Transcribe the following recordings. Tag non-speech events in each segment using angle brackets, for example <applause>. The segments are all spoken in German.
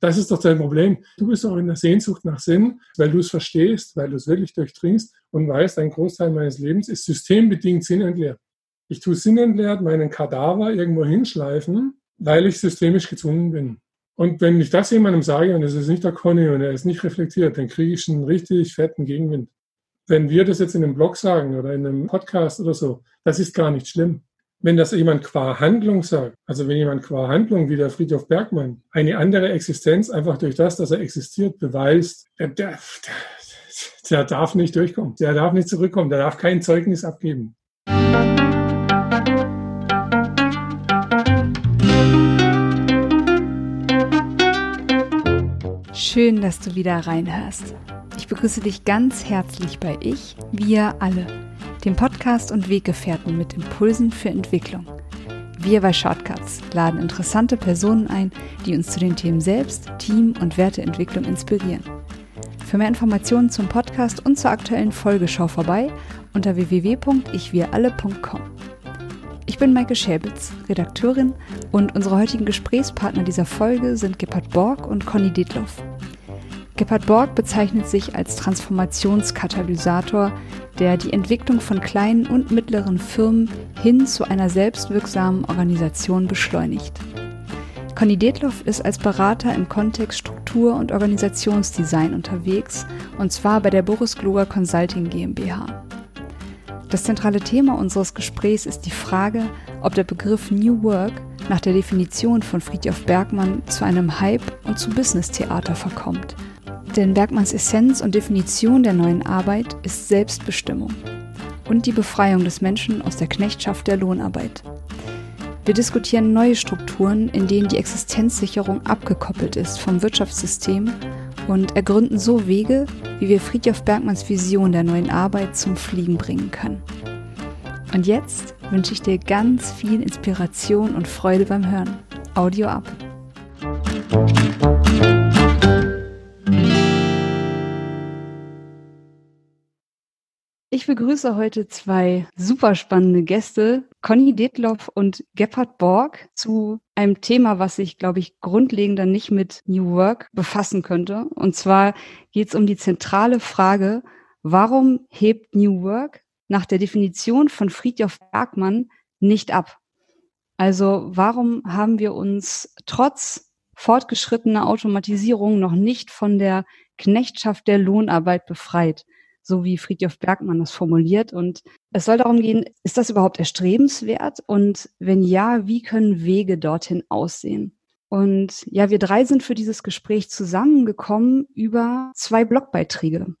Das ist doch dein Problem. Du bist auch in der Sehnsucht nach Sinn, weil du es verstehst, weil du es wirklich durchdringst und weißt, ein Großteil meines Lebens ist systembedingt sinnentleert. Ich tue sinnentleert meinen Kadaver irgendwo hinschleifen, weil ich systemisch gezwungen bin. Und wenn ich das jemandem sage und es ist nicht der Conny und er ist nicht reflektiert, dann kriege ich einen richtig fetten Gegenwind. Wenn wir das jetzt in einem Blog sagen oder in einem Podcast oder so, das ist gar nicht schlimm. Wenn das jemand qua Handlung sagt, also wenn jemand qua Handlung wie der Friedhof Bergmann eine andere Existenz einfach durch das, dass er existiert, beweist, der, der, der darf nicht durchkommen, der darf nicht zurückkommen, der darf kein Zeugnis abgeben. Schön, dass du wieder reinhörst. Ich begrüße dich ganz herzlich bei Ich, wir alle, dem Podcast und Weggefährten mit Impulsen für Entwicklung. Wir bei Shortcuts laden interessante Personen ein, die uns zu den Themen Selbst, Team und Werteentwicklung inspirieren. Für mehr Informationen zum Podcast und zur aktuellen Folge schau vorbei unter www.ichwiralle.com. Ich bin Maike Schäbitz, Redakteurin und unsere heutigen Gesprächspartner dieser Folge sind Gebhard Borg und Conny Detloff. Gebhard Borg bezeichnet sich als Transformationskatalysator, der die Entwicklung von kleinen und mittleren Firmen hin zu einer selbstwirksamen Organisation beschleunigt. Conny Detloff ist als Berater im Kontext Struktur- und Organisationsdesign unterwegs, und zwar bei der Boris Gloger Consulting GmbH. Das zentrale Thema unseres Gesprächs ist die Frage, ob der Begriff New Work nach der Definition von Friedjof Bergmann zu einem Hype und zu Business-Theater verkommt – denn Bergmanns Essenz und Definition der neuen Arbeit ist Selbstbestimmung und die Befreiung des Menschen aus der Knechtschaft der Lohnarbeit. Wir diskutieren neue Strukturen, in denen die Existenzsicherung abgekoppelt ist vom Wirtschaftssystem und ergründen so Wege, wie wir Friedhof Bergmanns Vision der neuen Arbeit zum Fliegen bringen können. Und jetzt wünsche ich dir ganz viel Inspiration und Freude beim Hören. Audio ab. Ich begrüße heute zwei super spannende Gäste, Conny Detloff und Gebhard Borg, zu einem Thema, was sich, glaube ich, grundlegender nicht mit New Work befassen könnte. Und zwar geht es um die zentrale Frage, warum hebt New Work nach der Definition von Friedjof Bergmann nicht ab? Also warum haben wir uns trotz fortgeschrittener Automatisierung noch nicht von der Knechtschaft der Lohnarbeit befreit? So wie Friedhof Bergmann das formuliert. Und es soll darum gehen, ist das überhaupt erstrebenswert? Und wenn ja, wie können Wege dorthin aussehen? Und ja, wir drei sind für dieses Gespräch zusammengekommen über zwei Blogbeiträge.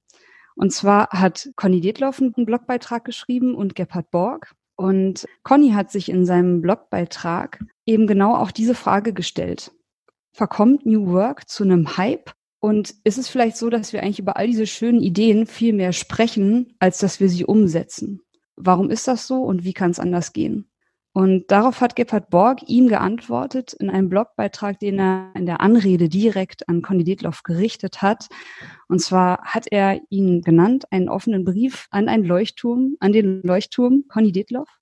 Und zwar hat Conny Detloff einen Blogbeitrag geschrieben und Gebhard Borg. Und Conny hat sich in seinem Blogbeitrag eben genau auch diese Frage gestellt. Verkommt New Work zu einem Hype und ist es vielleicht so, dass wir eigentlich über all diese schönen Ideen viel mehr sprechen, als dass wir sie umsetzen? Warum ist das so und wie kann es anders gehen? Und darauf hat Gebhard Borg ihm geantwortet in einem Blogbeitrag, den er in der Anrede direkt an Conny Detloff gerichtet hat. Und zwar hat er ihn genannt, einen offenen Brief an einen Leuchtturm, an den Leuchtturm Conny Detloff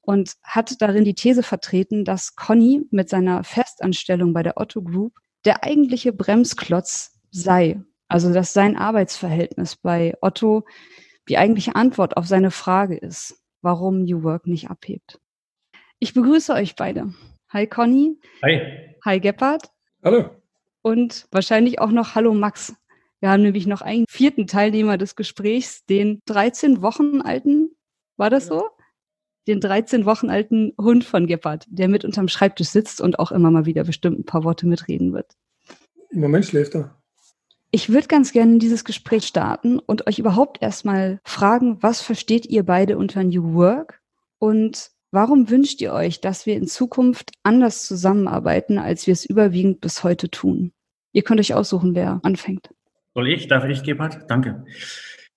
und hat darin die These vertreten, dass Conny mit seiner Festanstellung bei der Otto Group der eigentliche Bremsklotz sei. Also dass sein Arbeitsverhältnis bei Otto die eigentliche Antwort auf seine Frage ist, warum New Work nicht abhebt. Ich begrüße euch beide. Hi Conny. Hi. Hi Gebhard. Hallo. Und wahrscheinlich auch noch Hallo Max. Wir haben nämlich noch einen vierten Teilnehmer des Gesprächs, den 13 Wochen alten, war das so? Den 13 Wochen alten Hund von Gebhard, der mit unterm Schreibtisch sitzt und auch immer mal wieder bestimmt ein paar Worte mitreden wird. Im Moment schläft er. Ich würde ganz gerne dieses Gespräch starten und euch überhaupt erstmal fragen, was versteht ihr beide unter New Work und warum wünscht ihr euch, dass wir in Zukunft anders zusammenarbeiten, als wir es überwiegend bis heute tun? Ihr könnt euch aussuchen, wer anfängt. Soll ich? Darf ich, Gebhard? Danke.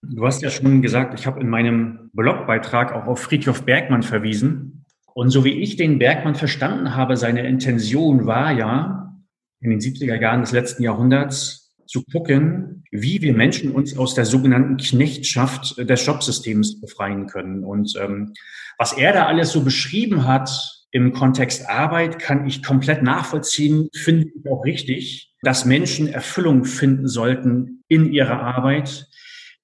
Du hast ja schon gesagt, ich habe in meinem Blogbeitrag auch auf Friedhof Bergmann verwiesen. Und so wie ich den Bergmann verstanden habe, seine Intention war ja, in den 70er Jahren des letzten Jahrhunderts zu gucken, wie wir Menschen uns aus der sogenannten Knechtschaft des Jobsystems befreien können. Und ähm, was er da alles so beschrieben hat, im Kontext Arbeit kann ich komplett nachvollziehen, finde ich auch richtig, dass Menschen Erfüllung finden sollten in ihrer Arbeit,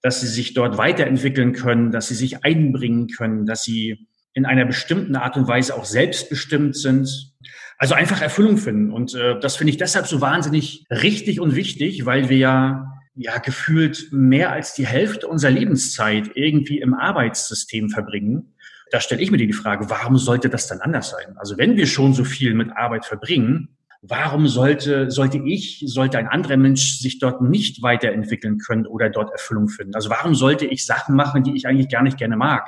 dass sie sich dort weiterentwickeln können, dass sie sich einbringen können, dass sie in einer bestimmten Art und Weise auch selbstbestimmt sind. Also einfach Erfüllung finden. Und äh, das finde ich deshalb so wahnsinnig richtig und wichtig, weil wir ja ja gefühlt mehr als die Hälfte unserer Lebenszeit irgendwie im Arbeitssystem verbringen. Da stelle ich mir die Frage, warum sollte das dann anders sein? Also wenn wir schon so viel mit Arbeit verbringen, warum sollte, sollte ich, sollte ein anderer Mensch sich dort nicht weiterentwickeln können oder dort Erfüllung finden? Also warum sollte ich Sachen machen, die ich eigentlich gar nicht gerne mag?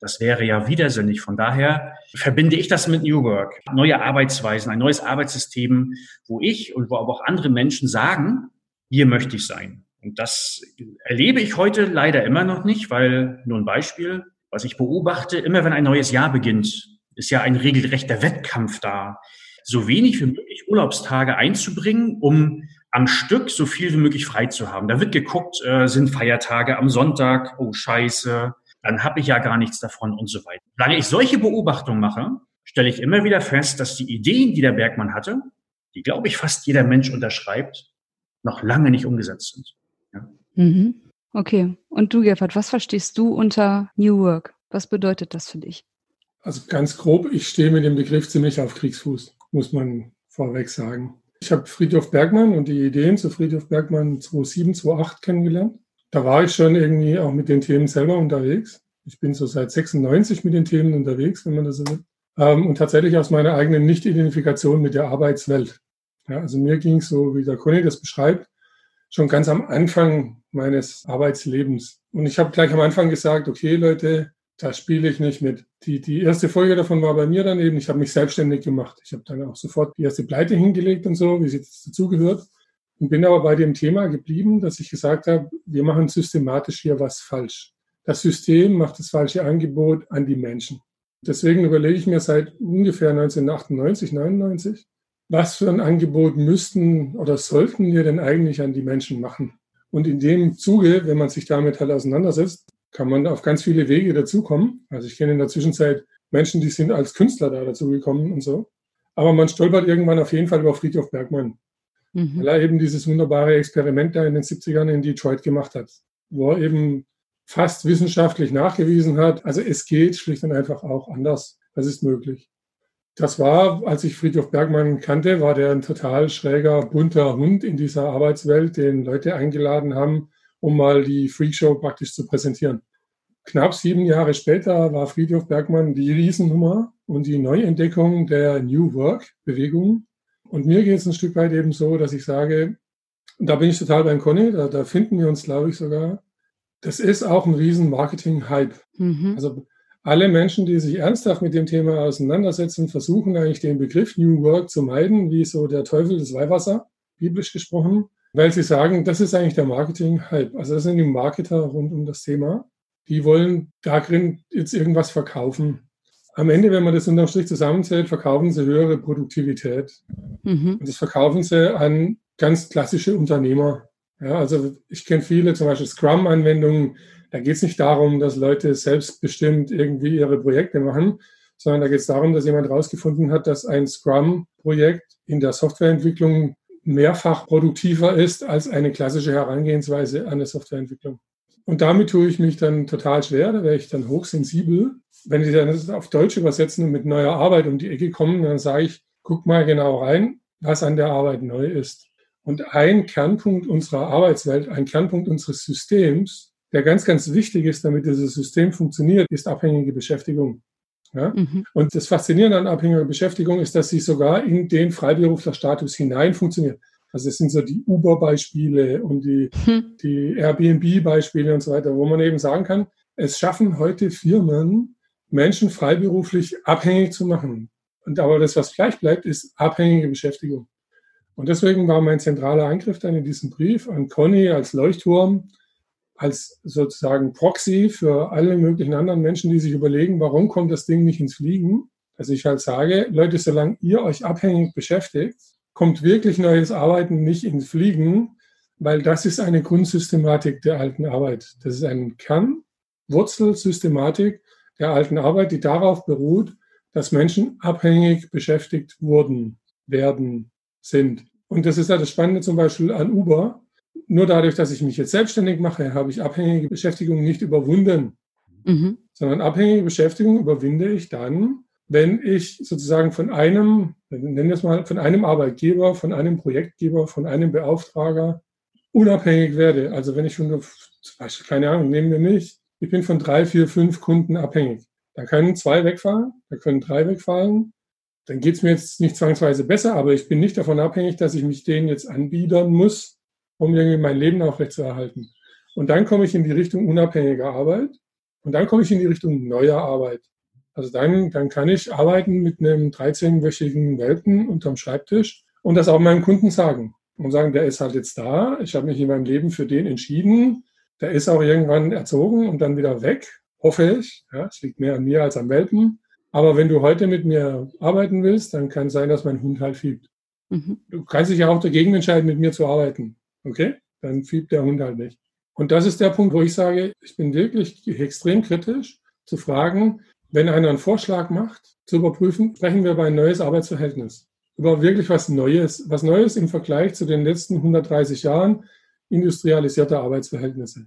Das wäre ja widersinnig. Von daher verbinde ich das mit New Work. Neue Arbeitsweisen, ein neues Arbeitssystem, wo ich und wo aber auch andere Menschen sagen, hier möchte ich sein. Und das erlebe ich heute leider immer noch nicht, weil nur ein Beispiel, was ich beobachte, immer wenn ein neues Jahr beginnt, ist ja ein regelrechter Wettkampf da, so wenig wie möglich Urlaubstage einzubringen, um am Stück so viel wie möglich frei zu haben. Da wird geguckt, äh, sind Feiertage am Sonntag, oh scheiße, dann habe ich ja gar nichts davon und so weiter. Solange ich solche Beobachtungen mache, stelle ich immer wieder fest, dass die Ideen, die der Bergmann hatte, die, glaube ich, fast jeder Mensch unterschreibt, noch lange nicht umgesetzt sind. Ja. Mhm. Okay. Und du, Gerhard, was verstehst du unter New Work? Was bedeutet das für dich? Also ganz grob, ich stehe mit dem Begriff ziemlich auf Kriegsfuß, muss man vorweg sagen. Ich habe Friedhof Bergmann und die Ideen zu Friedhof Bergmann 2007, 2008 kennengelernt. Da war ich schon irgendwie auch mit den Themen selber unterwegs. Ich bin so seit 96 mit den Themen unterwegs, wenn man das so will. Ähm, und tatsächlich aus meiner eigenen Nicht-Identifikation mit der Arbeitswelt. Ja, also mir ging es so, wie der Conny das beschreibt, schon ganz am Anfang meines Arbeitslebens. Und ich habe gleich am Anfang gesagt, okay Leute, da spiele ich nicht mit. Die, die erste Folge davon war bei mir dann eben, ich habe mich selbstständig gemacht. Ich habe dann auch sofort die erste Pleite hingelegt und so, wie es jetzt dazugehört. Und bin aber bei dem Thema geblieben, dass ich gesagt habe, wir machen systematisch hier was falsch. Das System macht das falsche Angebot an die Menschen. Deswegen überlege ich mir seit ungefähr 1998, 99, was für ein Angebot müssten oder sollten wir denn eigentlich an die Menschen machen? Und in dem Zuge, wenn man sich damit halt auseinandersetzt, kann man auf ganz viele Wege dazukommen. Also ich kenne in der Zwischenzeit Menschen, die sind als Künstler da dazugekommen und so. Aber man stolpert irgendwann auf jeden Fall über Friedhof Bergmann, mhm. weil er eben dieses wunderbare Experiment da in den 70ern in Detroit gemacht hat, wo er eben fast wissenschaftlich nachgewiesen hat, also es geht schlicht und einfach auch anders. Das ist möglich. Das war, als ich Friedhof Bergmann kannte, war der ein total schräger, bunter Hund in dieser Arbeitswelt, den Leute eingeladen haben, um mal die Freakshow praktisch zu präsentieren. Knapp sieben Jahre später war Friedhof Bergmann die Riesennummer und die Neuentdeckung der New Work-Bewegung. Und mir geht es ein Stück weit eben so, dass ich sage, da bin ich total beim Conny, da, da finden wir uns, glaube ich, sogar. Das ist auch ein riesen Marketing-Hype. Mhm. Also alle Menschen, die sich ernsthaft mit dem Thema auseinandersetzen, versuchen eigentlich den Begriff New Work zu meiden, wie so der Teufel des Weihwasser, biblisch gesprochen, weil sie sagen, das ist eigentlich der Marketing-Hype. Also das sind die Marketer rund um das Thema. Die wollen darin jetzt irgendwas verkaufen. Am Ende, wenn man das unterm Strich zusammenzählt, verkaufen sie höhere Produktivität. Mhm. Und das verkaufen sie an ganz klassische Unternehmer. Ja, also ich kenne viele, zum Beispiel Scrum-Anwendungen, da geht es nicht darum, dass Leute selbstbestimmt irgendwie ihre Projekte machen, sondern da geht es darum, dass jemand herausgefunden hat, dass ein Scrum-Projekt in der Softwareentwicklung mehrfach produktiver ist als eine klassische Herangehensweise an eine Softwareentwicklung. Und damit tue ich mich dann total schwer, da wäre ich dann hochsensibel. Wenn ich das auf Deutsch übersetzen und mit neuer Arbeit um die Ecke kommen, dann sage ich, guck mal genau rein, was an der Arbeit neu ist. Und ein Kernpunkt unserer Arbeitswelt, ein Kernpunkt unseres Systems der ganz, ganz wichtig ist, damit dieses System funktioniert, ist abhängige Beschäftigung. Ja? Mhm. Und das Faszinierende an abhängiger Beschäftigung ist, dass sie sogar in den Freiberuflerstatus hinein funktioniert. Also es sind so die Uber-Beispiele und die, mhm. die Airbnb-Beispiele und so weiter, wo man eben sagen kann, es schaffen heute Firmen, Menschen freiberuflich abhängig zu machen. Und aber das, was gleich bleibt, ist abhängige Beschäftigung. Und deswegen war mein zentraler Angriff dann in diesem Brief an Conny als Leuchtturm, als sozusagen Proxy für alle möglichen anderen Menschen, die sich überlegen, warum kommt das Ding nicht ins Fliegen? Also ich halt sage, Leute, solange ihr euch abhängig beschäftigt, kommt wirklich neues Arbeiten nicht ins Fliegen, weil das ist eine Grundsystematik der alten Arbeit. Das ist ein Kern, Wurzelsystematik der alten Arbeit, die darauf beruht, dass Menschen abhängig beschäftigt wurden, werden, sind. Und das ist ja das Spannende zum Beispiel an Uber. Nur dadurch, dass ich mich jetzt selbstständig mache, habe ich abhängige Beschäftigung nicht überwunden, mhm. sondern abhängige Beschäftigung überwinde ich dann, wenn ich sozusagen von einem, nennen wir es mal, von einem Arbeitgeber, von einem Projektgeber, von einem Beauftrager unabhängig werde. Also wenn ich schon, zum Beispiel, keine Ahnung, nehmen wir mich, ich bin von drei, vier, fünf Kunden abhängig. Da können zwei wegfallen, da können drei wegfallen. Dann geht es mir jetzt nicht zwangsweise besser, aber ich bin nicht davon abhängig, dass ich mich denen jetzt anbiedern muss, um irgendwie mein Leben aufrechtzuerhalten. Und dann komme ich in die Richtung unabhängiger Arbeit und dann komme ich in die Richtung neuer Arbeit. Also dann, dann kann ich arbeiten mit einem 13-wöchigen Welpen unterm Schreibtisch und das auch meinem Kunden sagen. Und sagen, der ist halt jetzt da, ich habe mich in meinem Leben für den entschieden, der ist auch irgendwann erzogen und dann wieder weg hoffe ich. Ja, es liegt mehr an mir als am Welpen. Aber wenn du heute mit mir arbeiten willst, dann kann es sein, dass mein Hund halt fiebt. Mhm. Du kannst dich ja auch dagegen entscheiden, mit mir zu arbeiten. Okay? Dann fiebt der Hund halt nicht. Und das ist der Punkt, wo ich sage, ich bin wirklich extrem kritisch zu fragen, wenn einer einen Vorschlag macht, zu überprüfen, sprechen wir über ein neues Arbeitsverhältnis. Über wirklich was Neues, was Neues im Vergleich zu den letzten 130 Jahren industrialisierter Arbeitsverhältnisse.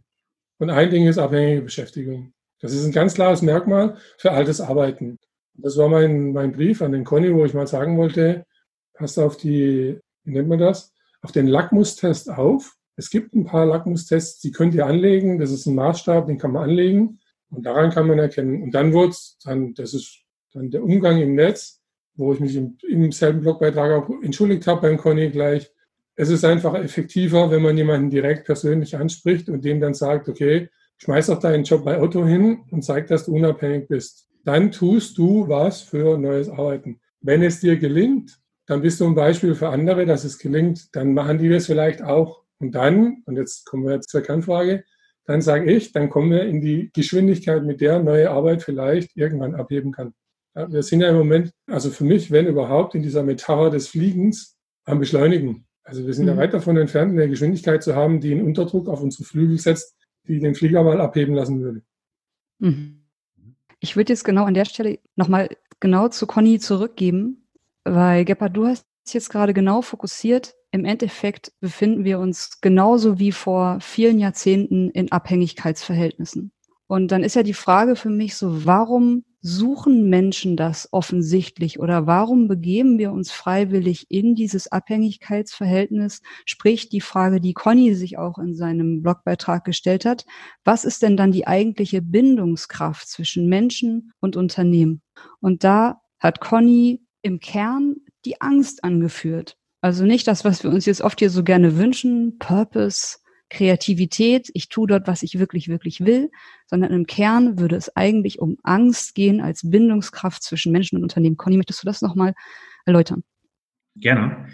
Und ein Ding ist abhängige Beschäftigung. Das ist ein ganz klares Merkmal für altes Arbeiten. Das war mein, mein Brief an den Conny, wo ich mal sagen wollte, passt auf die, wie nennt man das, auf den Lackmustest auf. Es gibt ein paar Lackmustests, die könnt ihr anlegen. Das ist ein Maßstab, den kann man anlegen. Und daran kann man erkennen. Und dann wird dann, das ist dann der Umgang im Netz, wo ich mich im, im selben Blogbeitrag auch entschuldigt habe beim Conny gleich. Es ist einfach effektiver, wenn man jemanden direkt persönlich anspricht und dem dann sagt, okay, schmeiß doch deinen Job bei Otto hin und zeig, dass du unabhängig bist. Dann tust du was für neues Arbeiten. Wenn es dir gelingt, dann bist du ein Beispiel für andere, dass es gelingt. Dann machen die das vielleicht auch. Und dann, und jetzt kommen wir zur Kernfrage, dann sage ich, dann kommen wir in die Geschwindigkeit, mit der neue Arbeit vielleicht irgendwann abheben kann. Wir sind ja im Moment, also für mich, wenn überhaupt, in dieser Metapher des Fliegens am Beschleunigen. Also wir sind mhm. ja weit davon entfernt, eine Geschwindigkeit zu haben, die einen Unterdruck auf unsere Flügel setzt, die den Flieger mal abheben lassen würde. Mhm. Ich würde jetzt genau an der Stelle nochmal genau zu Conny zurückgeben, weil Gebhard, du hast jetzt gerade genau fokussiert. Im Endeffekt befinden wir uns genauso wie vor vielen Jahrzehnten in Abhängigkeitsverhältnissen. Und dann ist ja die Frage für mich so, warum suchen Menschen das offensichtlich oder warum begeben wir uns freiwillig in dieses Abhängigkeitsverhältnis? Sprich, die Frage, die Conny sich auch in seinem Blogbeitrag gestellt hat, was ist denn dann die eigentliche Bindungskraft zwischen Menschen und Unternehmen? Und da hat Conny im Kern die Angst angeführt. Also nicht das, was wir uns jetzt oft hier so gerne wünschen, Purpose, Kreativität, ich tue dort, was ich wirklich, wirklich will, sondern im Kern würde es eigentlich um Angst gehen als Bindungskraft zwischen Menschen und Unternehmen. Conny, möchtest du das nochmal erläutern? Gerne.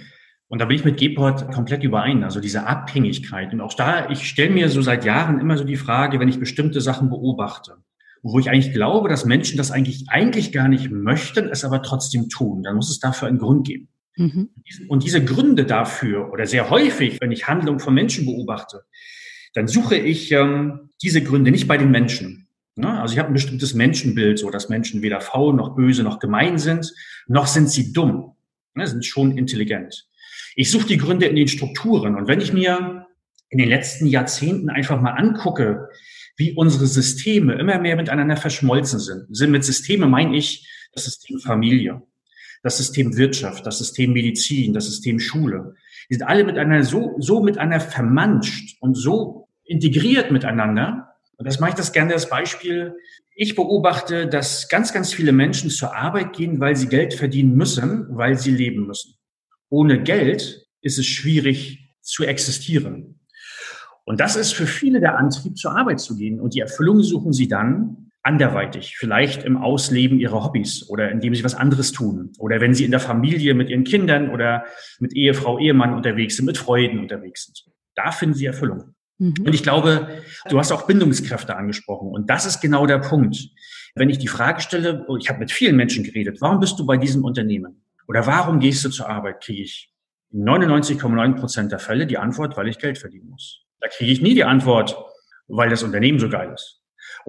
Und da bin ich mit Gebhardt komplett überein, also diese Abhängigkeit. Und auch da, ich stelle mir so seit Jahren immer so die Frage, wenn ich bestimmte Sachen beobachte, wo ich eigentlich glaube, dass Menschen das eigentlich, eigentlich gar nicht möchten, es aber trotzdem tun, dann muss es dafür einen Grund geben. Mhm. Und diese Gründe dafür, oder sehr häufig, wenn ich Handlungen von Menschen beobachte, dann suche ich ähm, diese Gründe nicht bei den Menschen. Ne? Also ich habe ein bestimmtes Menschenbild, so dass Menschen weder faul noch böse noch gemein sind, noch sind sie dumm, ne? sind schon intelligent. Ich suche die Gründe in den Strukturen. Und wenn ich mir in den letzten Jahrzehnten einfach mal angucke, wie unsere Systeme immer mehr miteinander verschmolzen sind. Sind mit Systeme meine ich das System Familie, das System Wirtschaft, das System Medizin, das System Schule. Die sind alle miteinander so, so miteinander vermanscht und so integriert miteinander. Und das mache ich das gerne als Beispiel. Ich beobachte, dass ganz, ganz viele Menschen zur Arbeit gehen, weil sie Geld verdienen müssen, weil sie leben müssen. Ohne Geld ist es schwierig zu existieren. Und das ist für viele der Antrieb, zur Arbeit zu gehen. Und die Erfüllung suchen sie dann anderweitig, vielleicht im Ausleben ihrer Hobbys oder indem sie was anderes tun oder wenn sie in der Familie mit ihren Kindern oder mit Ehefrau, Ehemann unterwegs sind, mit Freuden unterwegs sind. Da finden sie Erfüllung. Mhm. Und ich glaube, du hast auch Bindungskräfte angesprochen und das ist genau der Punkt. Wenn ich die Frage stelle, oh, ich habe mit vielen Menschen geredet, warum bist du bei diesem Unternehmen? Oder warum gehst du zur Arbeit? Kriege ich 99,9 Prozent der Fälle die Antwort, weil ich Geld verdienen muss. Da kriege ich nie die Antwort, weil das Unternehmen so geil ist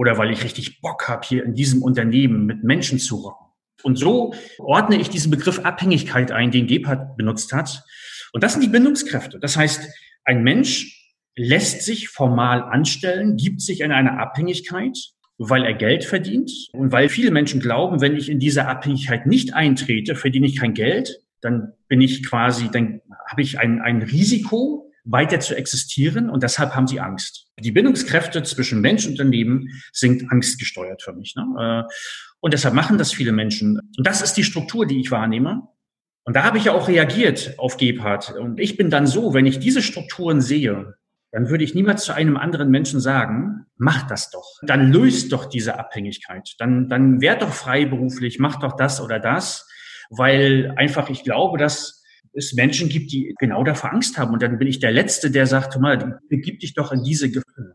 oder weil ich richtig Bock habe, hier in diesem Unternehmen mit Menschen zu rocken. Und so ordne ich diesen Begriff Abhängigkeit ein, den Gebhardt benutzt hat. Und das sind die Bindungskräfte. Das heißt, ein Mensch lässt sich formal anstellen, gibt sich in eine Abhängigkeit, weil er Geld verdient und weil viele Menschen glauben, wenn ich in diese Abhängigkeit nicht eintrete, verdiene ich kein Geld, dann bin ich quasi, dann habe ich ein, ein Risiko, weiter zu existieren und deshalb haben sie Angst. Die Bindungskräfte zwischen Mensch und Unternehmen sind angstgesteuert für mich. Ne? Äh, und deshalb machen das viele Menschen. Und das ist die Struktur, die ich wahrnehme. Und da habe ich ja auch reagiert auf Gebhardt. Und ich bin dann so, wenn ich diese Strukturen sehe, dann würde ich niemals zu einem anderen Menschen sagen, mach das doch. Dann löst doch diese Abhängigkeit. Dann, dann werd doch freiberuflich, mach doch das oder das, weil einfach ich glaube, dass es Menschen gibt, die genau davor Angst haben. Und dann bin ich der Letzte, der sagt, mal, begib dich doch in diese Gefühle.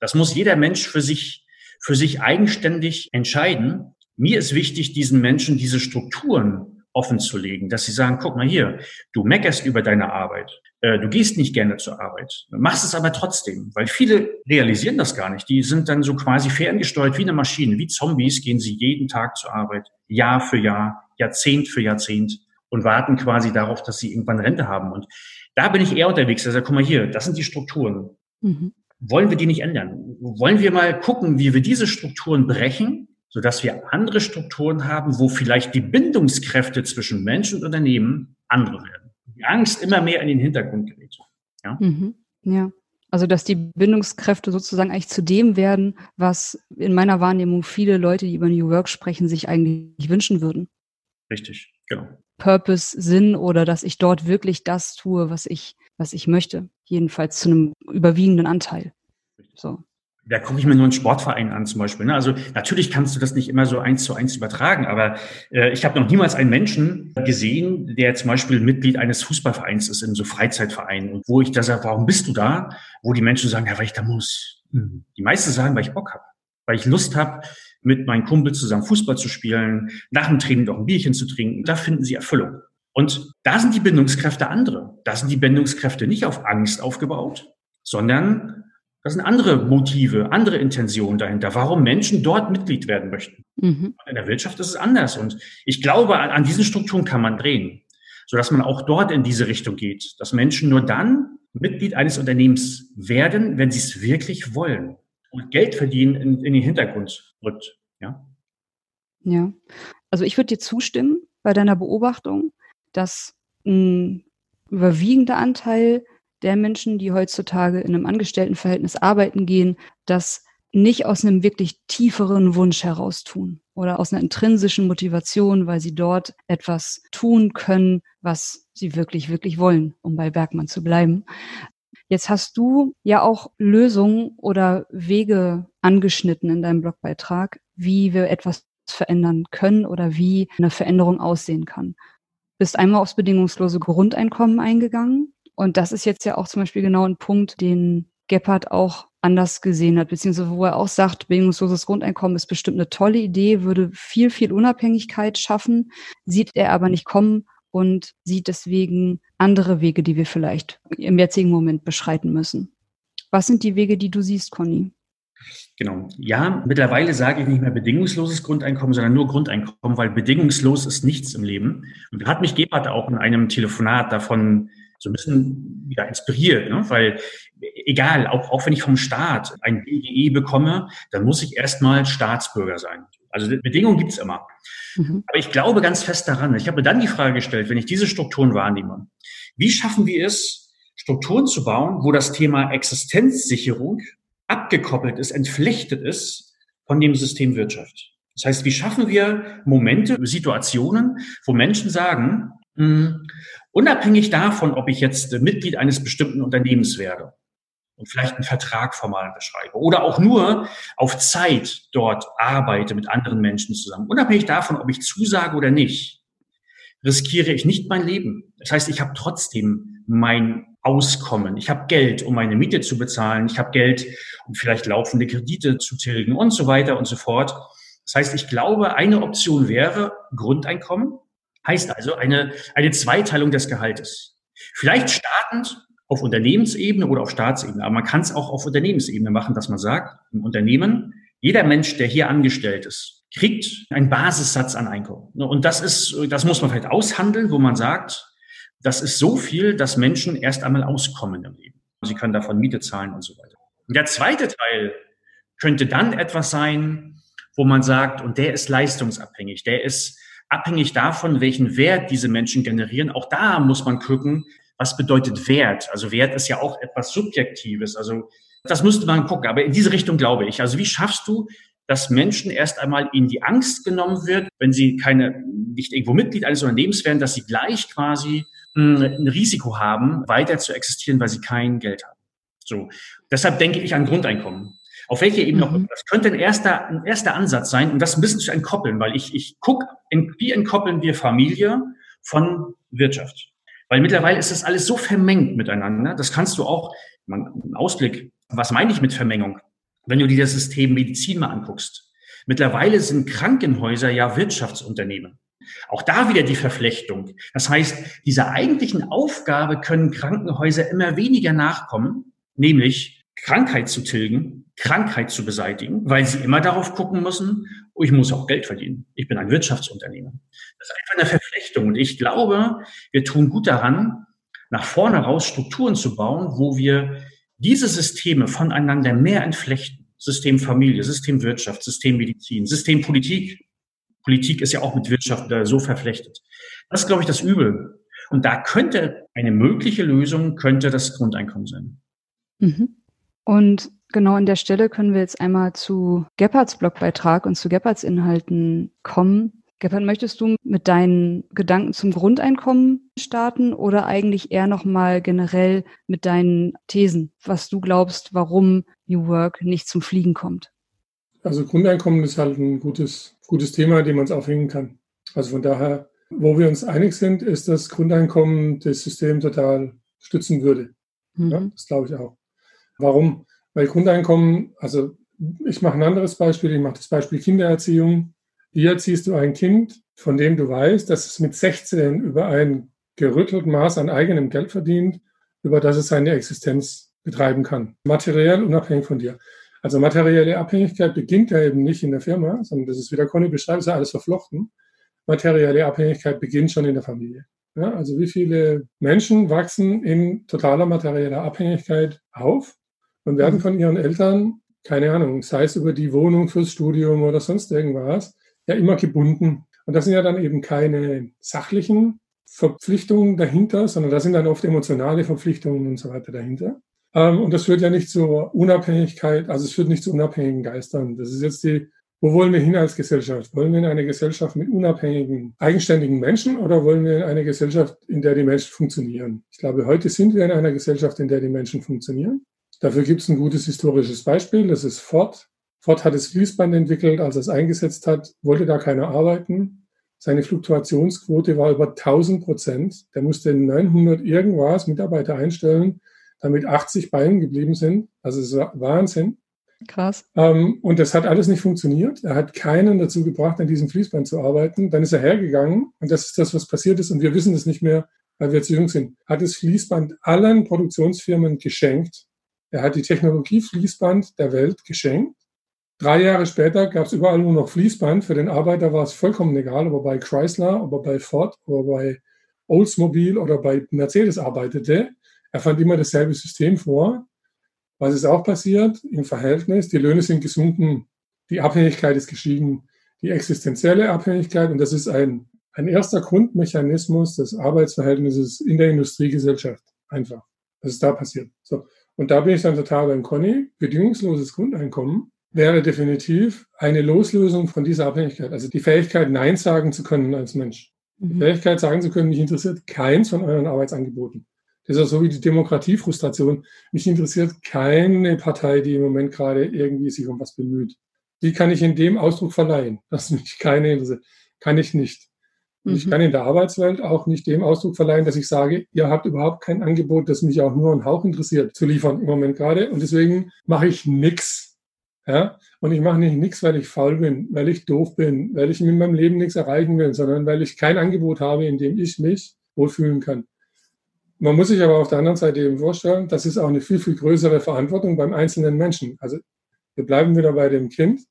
Das muss jeder Mensch für sich, für sich eigenständig entscheiden. Mir ist wichtig, diesen Menschen diese Strukturen offen zu legen, dass sie sagen, guck mal hier, du meckerst über deine Arbeit, äh, du gehst nicht gerne zur Arbeit, machst es aber trotzdem, weil viele realisieren das gar nicht. Die sind dann so quasi ferngesteuert wie eine Maschine, wie Zombies gehen sie jeden Tag zur Arbeit, Jahr für Jahr, Jahrzehnt für Jahrzehnt und warten quasi darauf, dass sie irgendwann Rente haben. Und da bin ich eher unterwegs. Also guck mal hier, das sind die Strukturen. Mhm. Wollen wir die nicht ändern? Wollen wir mal gucken, wie wir diese Strukturen brechen sodass wir andere Strukturen haben, wo vielleicht die Bindungskräfte zwischen Mensch und Unternehmen andere werden. Die Angst immer mehr in den Hintergrund gerät. Ja. Mhm. ja. Also, dass die Bindungskräfte sozusagen eigentlich zu dem werden, was in meiner Wahrnehmung viele Leute, die über New Work sprechen, sich eigentlich wünschen würden. Richtig, genau. Purpose, Sinn oder dass ich dort wirklich das tue, was ich, was ich möchte. Jedenfalls zu einem überwiegenden Anteil. So da gucke ich mir nur einen Sportverein an zum Beispiel. Ne? Also natürlich kannst du das nicht immer so eins zu eins übertragen, aber äh, ich habe noch niemals einen Menschen gesehen, der zum Beispiel Mitglied eines Fußballvereins ist, in so Freizeitvereinen, und wo ich da sage, warum bist du da? Wo die Menschen sagen, ja, weil ich da muss. Mhm. Die meisten sagen, weil ich Bock habe, weil ich Lust habe, mit meinen Kumpels zusammen Fußball zu spielen, nach dem Training doch ein Bierchen zu trinken. Da finden sie Erfüllung. Und da sind die Bindungskräfte andere. Da sind die Bindungskräfte nicht auf Angst aufgebaut, sondern das sind andere Motive, andere Intentionen dahinter, warum Menschen dort Mitglied werden möchten. Mhm. In der Wirtschaft ist es anders. Und ich glaube, an, an diesen Strukturen kann man drehen, sodass man auch dort in diese Richtung geht, dass Menschen nur dann Mitglied eines Unternehmens werden, wenn sie es wirklich wollen und Geld verdienen in, in den Hintergrund rückt. Ja. Ja. Also ich würde dir zustimmen bei deiner Beobachtung, dass ein überwiegender Anteil der Menschen, die heutzutage in einem Angestelltenverhältnis arbeiten gehen, das nicht aus einem wirklich tieferen Wunsch heraus tun oder aus einer intrinsischen Motivation, weil sie dort etwas tun können, was sie wirklich, wirklich wollen, um bei Bergmann zu bleiben. Jetzt hast du ja auch Lösungen oder Wege angeschnitten in deinem Blogbeitrag, wie wir etwas verändern können oder wie eine Veränderung aussehen kann. Bist einmal aufs bedingungslose Grundeinkommen eingegangen, und das ist jetzt ja auch zum Beispiel genau ein Punkt, den Gebhardt auch anders gesehen hat, beziehungsweise wo er auch sagt, bedingungsloses Grundeinkommen ist bestimmt eine tolle Idee, würde viel, viel Unabhängigkeit schaffen, sieht er aber nicht kommen und sieht deswegen andere Wege, die wir vielleicht im jetzigen Moment beschreiten müssen. Was sind die Wege, die du siehst, Conny? Genau. Ja, mittlerweile sage ich nicht mehr bedingungsloses Grundeinkommen, sondern nur Grundeinkommen, weil bedingungslos ist nichts im Leben. Und hat mich Gebhardt auch in einem Telefonat davon so ein bisschen wieder inspiriert, ne? weil egal, auch, auch wenn ich vom Staat ein BGE bekomme, dann muss ich erstmal Staatsbürger sein. Also Bedingungen gibt's immer. Mhm. Aber ich glaube ganz fest daran. Ich habe mir dann die Frage gestellt, wenn ich diese Strukturen wahrnehme, wie schaffen wir es, Strukturen zu bauen, wo das Thema Existenzsicherung abgekoppelt ist, entflechtet ist von dem System Wirtschaft. Das heißt, wie schaffen wir Momente, Situationen, wo Menschen sagen, mh, hm, Unabhängig davon, ob ich jetzt Mitglied eines bestimmten Unternehmens werde und vielleicht einen Vertrag formal beschreibe oder auch nur auf Zeit dort arbeite mit anderen Menschen zusammen, unabhängig davon, ob ich zusage oder nicht, riskiere ich nicht mein Leben. Das heißt, ich habe trotzdem mein Auskommen. Ich habe Geld, um meine Miete zu bezahlen. Ich habe Geld, um vielleicht laufende Kredite zu tilgen und so weiter und so fort. Das heißt, ich glaube, eine Option wäre Grundeinkommen. Heißt also eine, eine Zweiteilung des Gehaltes. Vielleicht startend auf Unternehmensebene oder auf Staatsebene, aber man kann es auch auf Unternehmensebene machen, dass man sagt, im Unternehmen, jeder Mensch, der hier angestellt ist, kriegt einen Basissatz an Einkommen. Und das ist, das muss man vielleicht aushandeln, wo man sagt, das ist so viel, dass Menschen erst einmal auskommen im Leben. Sie können davon Miete zahlen und so weiter. Und der zweite Teil könnte dann etwas sein, wo man sagt, und der ist leistungsabhängig, der ist abhängig davon, welchen Wert diese Menschen generieren. Auch da muss man gucken, was bedeutet Wert? Also Wert ist ja auch etwas Subjektives. Also das müsste man gucken. Aber in diese Richtung glaube ich. Also wie schaffst du, dass Menschen erst einmal in die Angst genommen wird, wenn sie keine, nicht irgendwo Mitglied eines Unternehmens werden, dass sie gleich quasi hm, ein Risiko haben, weiter zu existieren, weil sie kein Geld haben. So. Deshalb denke ich an Grundeinkommen. Auf welcher Ebene mhm. Das könnte ein erster, ein erster Ansatz sein, um das ein bisschen zu entkoppeln, weil ich, ich gucke, wie entkoppeln wir Familie von Wirtschaft? Weil mittlerweile ist das alles so vermengt miteinander. Das kannst du auch, man, ein Ausblick, was meine ich mit Vermengung? Wenn du dir das System Medizin mal anguckst. Mittlerweile sind Krankenhäuser ja Wirtschaftsunternehmen. Auch da wieder die Verflechtung. Das heißt, dieser eigentlichen Aufgabe können Krankenhäuser immer weniger nachkommen, nämlich Krankheit zu tilgen, Krankheit zu beseitigen, weil sie immer darauf gucken müssen, ich muss auch Geld verdienen. Ich bin ein Wirtschaftsunternehmer. Das ist einfach eine Verflechtung. Und ich glaube, wir tun gut daran, nach vorne raus Strukturen zu bauen, wo wir diese Systeme voneinander mehr entflechten. System Familie, System Wirtschaft, System Medizin, System Politik. Politik ist ja auch mit Wirtschaft so verflechtet. Das ist, glaube ich, das Übel. Und da könnte eine mögliche Lösung, könnte das Grundeinkommen sein. Mhm. Und genau an der Stelle können wir jetzt einmal zu Gebhards Blogbeitrag und zu Gebhards Inhalten kommen. Gebhard, möchtest du mit deinen Gedanken zum Grundeinkommen starten oder eigentlich eher nochmal generell mit deinen Thesen, was du glaubst, warum New Work nicht zum Fliegen kommt? Also Grundeinkommen ist halt ein gutes, gutes Thema, dem man es aufhängen kann. Also von daher, wo wir uns einig sind, ist, dass Grundeinkommen das System total stützen würde. Mhm. Ja, das glaube ich auch. Warum? Weil Grundeinkommen, also ich mache ein anderes Beispiel, ich mache das Beispiel Kindererziehung. Wie erziehst du ein Kind, von dem du weißt, dass es mit 16 über ein gerütteltes Maß an eigenem Geld verdient, über das es seine Existenz betreiben kann. Materiell unabhängig von dir. Also materielle Abhängigkeit beginnt ja eben nicht in der Firma, sondern das ist, wie der Conny beschreibt, ist ja alles verflochten. Materielle Abhängigkeit beginnt schon in der Familie. Ja, also wie viele Menschen wachsen in totaler materieller Abhängigkeit auf und werden mhm. von ihren Eltern, keine Ahnung, sei es über die Wohnung fürs Studium oder sonst irgendwas, ja immer gebunden. Und das sind ja dann eben keine sachlichen Verpflichtungen dahinter, sondern das sind dann oft emotionale Verpflichtungen und so weiter dahinter. Ähm, und das führt ja nicht zur Unabhängigkeit, also es führt nicht zu unabhängigen Geistern. Das ist jetzt die, wo wollen wir hin als Gesellschaft? Wollen wir in eine Gesellschaft mit unabhängigen, eigenständigen Menschen oder wollen wir in eine Gesellschaft, in der die Menschen funktionieren? Ich glaube, heute sind wir in einer Gesellschaft, in der die Menschen funktionieren. Dafür gibt es ein gutes historisches Beispiel, das ist Ford. Ford hat das Fließband entwickelt, als er es eingesetzt hat, wollte da keiner arbeiten. Seine Fluktuationsquote war über 1000 Prozent. Der musste 900 irgendwas Mitarbeiter einstellen, damit 80 Beinen geblieben sind. Also es war Wahnsinn. Krass. Ähm, und das hat alles nicht funktioniert. Er hat keinen dazu gebracht, an diesem Fließband zu arbeiten. Dann ist er hergegangen und das ist das, was passiert ist. Und wir wissen es nicht mehr, weil wir zu jung sind. Hat das Fließband allen Produktionsfirmen geschenkt er hat die Technologie Fließband der Welt geschenkt. Drei Jahre später gab es überall nur noch Fließband. Für den Arbeiter war es vollkommen egal, ob er bei Chrysler, ob er bei Ford, ob er bei Oldsmobile oder bei Mercedes arbeitete. Er fand immer dasselbe System vor. Was ist auch passiert im Verhältnis? Die Löhne sind gesunken, die Abhängigkeit ist gestiegen, die existenzielle Abhängigkeit. Und das ist ein, ein erster Grundmechanismus des Arbeitsverhältnisses in der Industriegesellschaft. Einfach. Das ist da passiert. So. Und da bin ich dann total beim Conny. Bedingungsloses Grundeinkommen wäre definitiv eine Loslösung von dieser Abhängigkeit. Also die Fähigkeit, Nein sagen zu können als Mensch. Die mhm. Fähigkeit, sagen zu können, mich interessiert keins von euren Arbeitsangeboten. Das ist auch so wie die Demokratiefrustration. Mich interessiert keine Partei, die im Moment gerade irgendwie sich um was bemüht. Die kann ich in dem Ausdruck verleihen, dass mich keine interessiert. Kann ich nicht. Und mhm. ich kann in der Arbeitswelt auch nicht dem Ausdruck verleihen, dass ich sage, ihr habt überhaupt kein Angebot, das mich auch nur einen Hauch interessiert, zu liefern im Moment gerade. Und deswegen mache ich nichts. Ja? Und ich mache nicht nichts, weil ich faul bin, weil ich doof bin, weil ich mit meinem Leben nichts erreichen will, sondern weil ich kein Angebot habe, in dem ich mich wohlfühlen kann. Man muss sich aber auf der anderen Seite eben vorstellen, das ist auch eine viel, viel größere Verantwortung beim einzelnen Menschen. Also wir bleiben wieder bei dem Kind.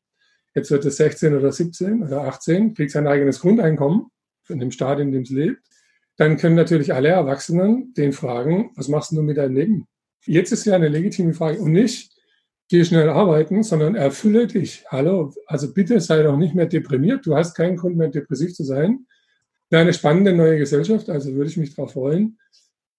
jetzt wird es 16 oder 17 oder 18, kriegt sein eigenes Grundeinkommen in dem Staat, in dem es lebt, dann können natürlich alle Erwachsenen den fragen, was machst du mit deinem Leben? Jetzt ist ja eine legitime Frage und nicht, geh schnell arbeiten, sondern erfülle dich. Hallo, also bitte sei doch nicht mehr deprimiert. Du hast keinen Grund mehr, depressiv zu sein. Eine spannende neue Gesellschaft, also würde ich mich darauf freuen.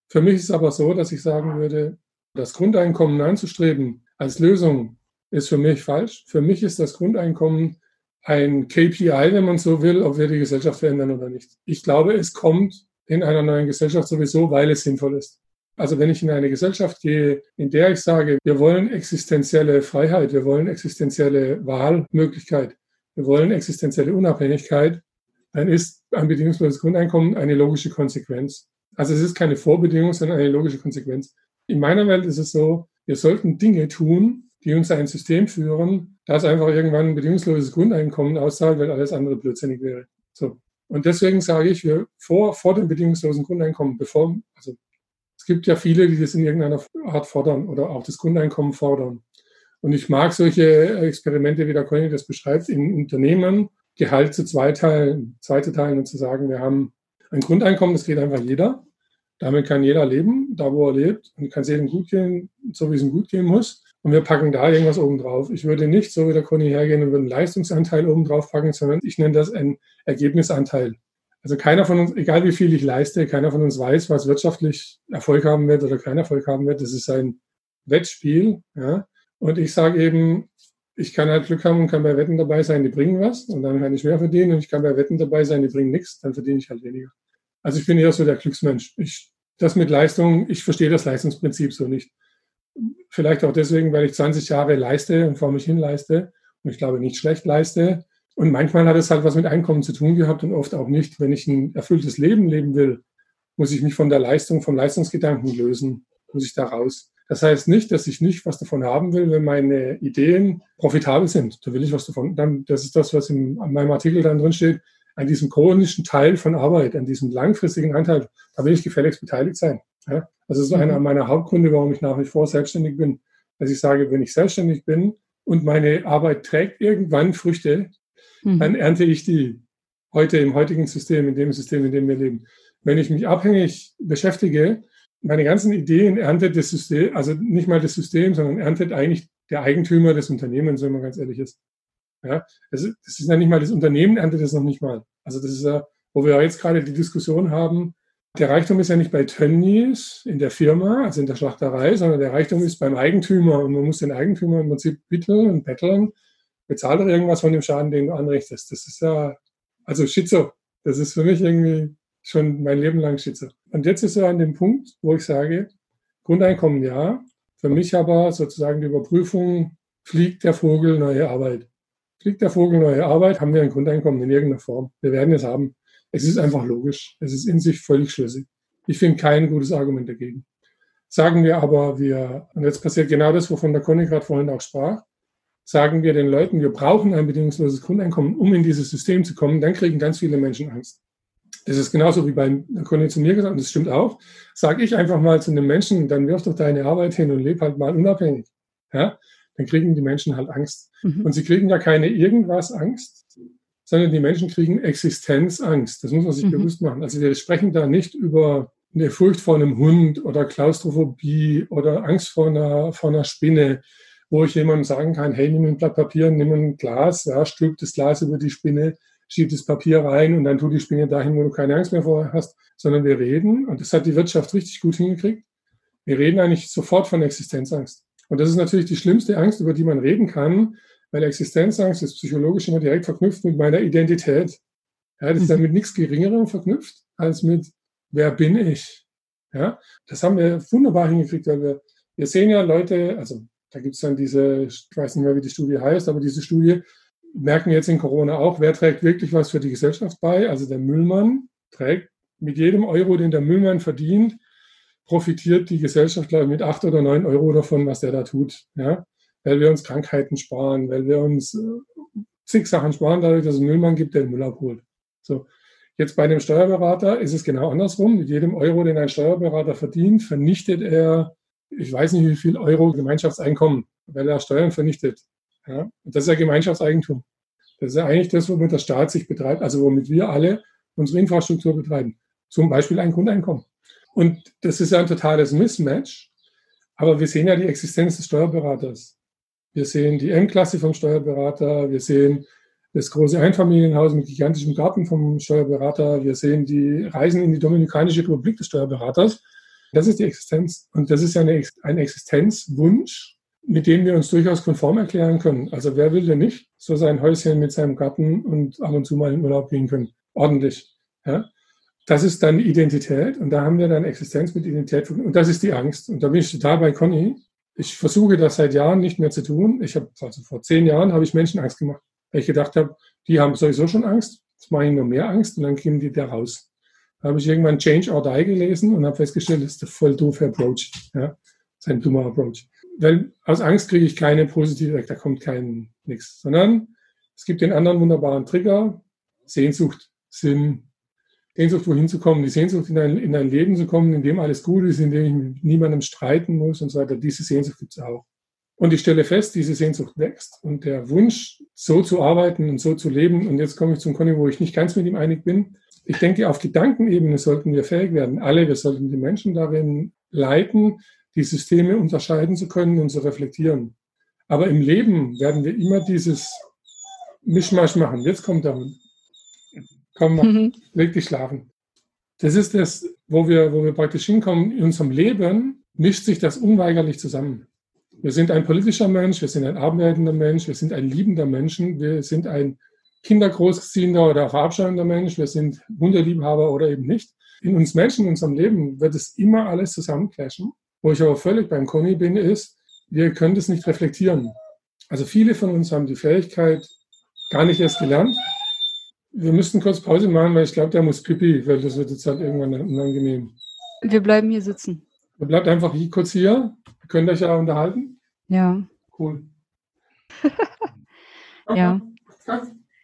Für mich ist es aber so, dass ich sagen würde, das Grundeinkommen anzustreben als Lösung ist für mich falsch. Für mich ist das Grundeinkommen ein KPI, wenn man so will, ob wir die Gesellschaft verändern oder nicht. Ich glaube, es kommt in einer neuen Gesellschaft sowieso, weil es sinnvoll ist. Also wenn ich in eine Gesellschaft gehe, in der ich sage, wir wollen existenzielle Freiheit, wir wollen existenzielle Wahlmöglichkeit, wir wollen existenzielle Unabhängigkeit, dann ist ein bedingungsloses Grundeinkommen eine logische Konsequenz. Also es ist keine Vorbedingung, sondern eine logische Konsequenz. In meiner Welt ist es so, wir sollten Dinge tun, die uns ein System führen, das einfach irgendwann ein bedingungsloses Grundeinkommen auszahlt, weil alles andere blödsinnig wäre. So. Und deswegen sage ich, wir vor, vor dem bedingungslosen Grundeinkommen, bevor, also es gibt ja viele, die das in irgendeiner Art fordern oder auch das Grundeinkommen fordern. Und ich mag solche Experimente, wie der Conny das beschreibt, in Unternehmen Gehalt zu zweiteilen, zweite teilen und zu sagen, wir haben ein Grundeinkommen, das geht einfach jeder. Damit kann jeder leben, da wo er lebt und kann es jedem gut gehen, so wie es ihm gut gehen muss. Und wir packen da irgendwas oben drauf. Ich würde nicht so wie der Conny hergehen und einen Leistungsanteil oben drauf packen, sondern ich nenne das einen Ergebnisanteil. Also keiner von uns, egal wie viel ich leiste, keiner von uns weiß, was wirtschaftlich Erfolg haben wird oder keinen Erfolg haben wird. Das ist ein Wettspiel. Ja? Und ich sage eben, ich kann halt Glück haben und kann bei Wetten dabei sein, die bringen was und dann kann ich mehr verdienen und ich kann bei Wetten dabei sein, die bringen nichts, dann verdiene ich halt weniger. Also ich bin eher so der Glücksmensch. Ich, das mit Leistung, ich verstehe das Leistungsprinzip so nicht. Vielleicht auch deswegen, weil ich 20 Jahre leiste und vor mich hin leiste und ich glaube nicht schlecht leiste. Und manchmal hat es halt was mit Einkommen zu tun gehabt und oft auch nicht. Wenn ich ein erfülltes Leben leben will, muss ich mich von der Leistung, vom Leistungsgedanken lösen, muss ich da raus. Das heißt nicht, dass ich nicht was davon haben will, wenn meine Ideen profitabel sind. Da will ich was davon. Das ist das, was in meinem Artikel dann drin steht. An diesem chronischen Teil von Arbeit, an diesem langfristigen Anteil, da will ich gefälligst beteiligt sein. Also das ist einer mhm. meiner Hauptgründe, warum ich nach wie vor selbstständig bin. Dass ich sage, wenn ich selbstständig bin und meine Arbeit trägt irgendwann Früchte, mhm. dann ernte ich die heute im heutigen System, in dem System, in dem wir leben. Wenn ich mich abhängig beschäftige, meine ganzen Ideen erntet das System, also nicht mal das System, sondern erntet eigentlich der Eigentümer des Unternehmens, wenn man ganz ehrlich ist. Ja, das ist, das ist ja nicht mal das Unternehmen erntet das noch nicht mal. Also das ist ja, wo wir jetzt gerade die Diskussion haben, der Reichtum ist ja nicht bei Tönnies in der Firma, also in der Schlachterei, sondern der Reichtum ist beim Eigentümer und man muss den Eigentümer im Prinzip bitteln und betteln, bezahlt er irgendwas von dem Schaden, den du anrichtest. Das ist ja, also Schizo, das ist für mich irgendwie schon mein Leben lang Schizo. Und jetzt ist er an dem Punkt, wo ich sage, Grundeinkommen ja, für mich aber sozusagen die Überprüfung, fliegt der Vogel neue Arbeit. Fliegt der Vogel neue Arbeit, haben wir ein Grundeinkommen in irgendeiner Form. Wir werden es haben. Es ist einfach logisch. Es ist in sich völlig schlüssig. Ich finde kein gutes Argument dagegen. Sagen wir aber, wir, und jetzt passiert genau das, wovon der Conny gerade vorhin auch sprach, sagen wir den Leuten, wir brauchen ein bedingungsloses Grundeinkommen, um in dieses System zu kommen, dann kriegen ganz viele Menschen Angst. Das ist genauso wie beim Conny zu mir gesagt, und das stimmt auch. Sage ich einfach mal zu einem Menschen, dann wirf doch deine Arbeit hin und leb halt mal unabhängig. Ja? Dann kriegen die Menschen halt Angst. Mhm. Und sie kriegen ja keine irgendwas Angst, sondern die Menschen kriegen Existenzangst. Das muss man sich mhm. bewusst machen. Also wir sprechen da nicht über eine Furcht vor einem Hund oder Klaustrophobie oder Angst vor einer, vor einer Spinne, wo ich jemandem sagen kann, hey, nimm ein Blatt Papier, nimm ein Glas, ja, stülp das Glas über die Spinne, schieb das Papier rein und dann tu die Spinne dahin, wo du keine Angst mehr vorher hast, sondern wir reden, und das hat die Wirtschaft richtig gut hingekriegt, wir reden eigentlich sofort von Existenzangst. Und das ist natürlich die schlimmste Angst, über die man reden kann, weil Existenzangst ist psychologisch immer direkt verknüpft mit meiner Identität. Ja, das ist dann mhm. mit nichts Geringerem verknüpft, als mit, wer bin ich? Ja, das haben wir wunderbar hingekriegt, weil wir, wir sehen ja Leute, also da gibt es dann diese, ich weiß nicht mehr, wie die Studie heißt, aber diese Studie merken jetzt in Corona auch, wer trägt wirklich was für die Gesellschaft bei? Also der Müllmann trägt mit jedem Euro, den der Müllmann verdient, profitiert die Gesellschaft, glaube ich, mit acht oder neun Euro davon, was der da tut. Ja? Weil wir uns Krankheiten sparen, weil wir uns äh, zig Sachen sparen, dadurch, dass es einen Müllmann gibt, der den Müll abholt. So. Jetzt bei dem Steuerberater ist es genau andersrum. Mit jedem Euro, den ein Steuerberater verdient, vernichtet er, ich weiß nicht wie viel Euro Gemeinschaftseinkommen, weil er Steuern vernichtet. Ja? Und das ist ja Gemeinschaftseigentum. Das ist ja eigentlich das, womit der Staat sich betreibt, also womit wir alle unsere Infrastruktur betreiben. Zum Beispiel ein Grundeinkommen. Und das ist ja ein totales Mismatch. Aber wir sehen ja die Existenz des Steuerberaters. Wir sehen die M-Klasse vom Steuerberater. Wir sehen das große Einfamilienhaus mit gigantischem Garten vom Steuerberater. Wir sehen die Reisen in die Dominikanische Republik des Steuerberaters. Das ist die Existenz. Und das ist ja ein Existenzwunsch, mit dem wir uns durchaus konform erklären können. Also wer will denn nicht so sein Häuschen mit seinem Garten und ab und zu mal in Urlaub gehen können? Ordentlich. Ja? Das ist dann Identität und da haben wir dann Existenz mit Identität und das ist die Angst. Und da bin ich total bei Conny. Ich versuche das seit Jahren nicht mehr zu tun. Ich habe also vor zehn Jahren habe ich Menschen Angst gemacht, weil ich gedacht habe, die haben sowieso schon Angst. Jetzt mache ich nur mehr Angst und dann kriegen die da raus. Da habe ich irgendwann Change or Die gelesen und habe festgestellt, das ist der voll doofe Approach. Ja, das ist ein dummer Approach. Weil aus Angst kriege ich keine positive, da kommt kein nichts, sondern es gibt den anderen wunderbaren Trigger, Sehnsucht, Sinn, Sehnsucht, wohin zu kommen, die Sehnsucht, in ein, in ein Leben zu kommen, in dem alles gut ist, in dem ich mit niemandem streiten muss und so weiter. Diese Sehnsucht gibt es auch. Und ich stelle fest, diese Sehnsucht wächst und der Wunsch, so zu arbeiten und so zu leben. Und jetzt komme ich zum Conny, wo ich nicht ganz mit ihm einig bin. Ich denke, auf Gedankenebene sollten wir fähig werden. Alle, wir sollten die Menschen darin leiten, die Systeme unterscheiden zu können und zu reflektieren. Aber im Leben werden wir immer dieses Mischmasch machen. Jetzt kommt der Hund. Komm, mal, mhm. leg dich schlafen. Das ist das, wo wir, wo wir praktisch hinkommen. In unserem Leben mischt sich das unweigerlich zusammen. Wir sind ein politischer Mensch, wir sind ein arbeitender Mensch, wir sind ein liebender Mensch, wir sind ein kindergroßziehender oder verabscheuender Mensch, wir sind Hundeliebhaber oder eben nicht. In uns Menschen, in unserem Leben wird es immer alles zusammenclashen. Wo ich aber völlig beim Conny bin, ist, wir können das nicht reflektieren. Also viele von uns haben die Fähigkeit gar nicht erst gelernt, wir müssten kurz Pause machen, weil ich glaube, der muss pipi, weil das wird jetzt halt irgendwann unangenehm. Wir bleiben hier sitzen. Ihr bleibt einfach hier, kurz hier. Ihr könnt euch ja unterhalten. Ja. Cool. okay. <laughs> ja.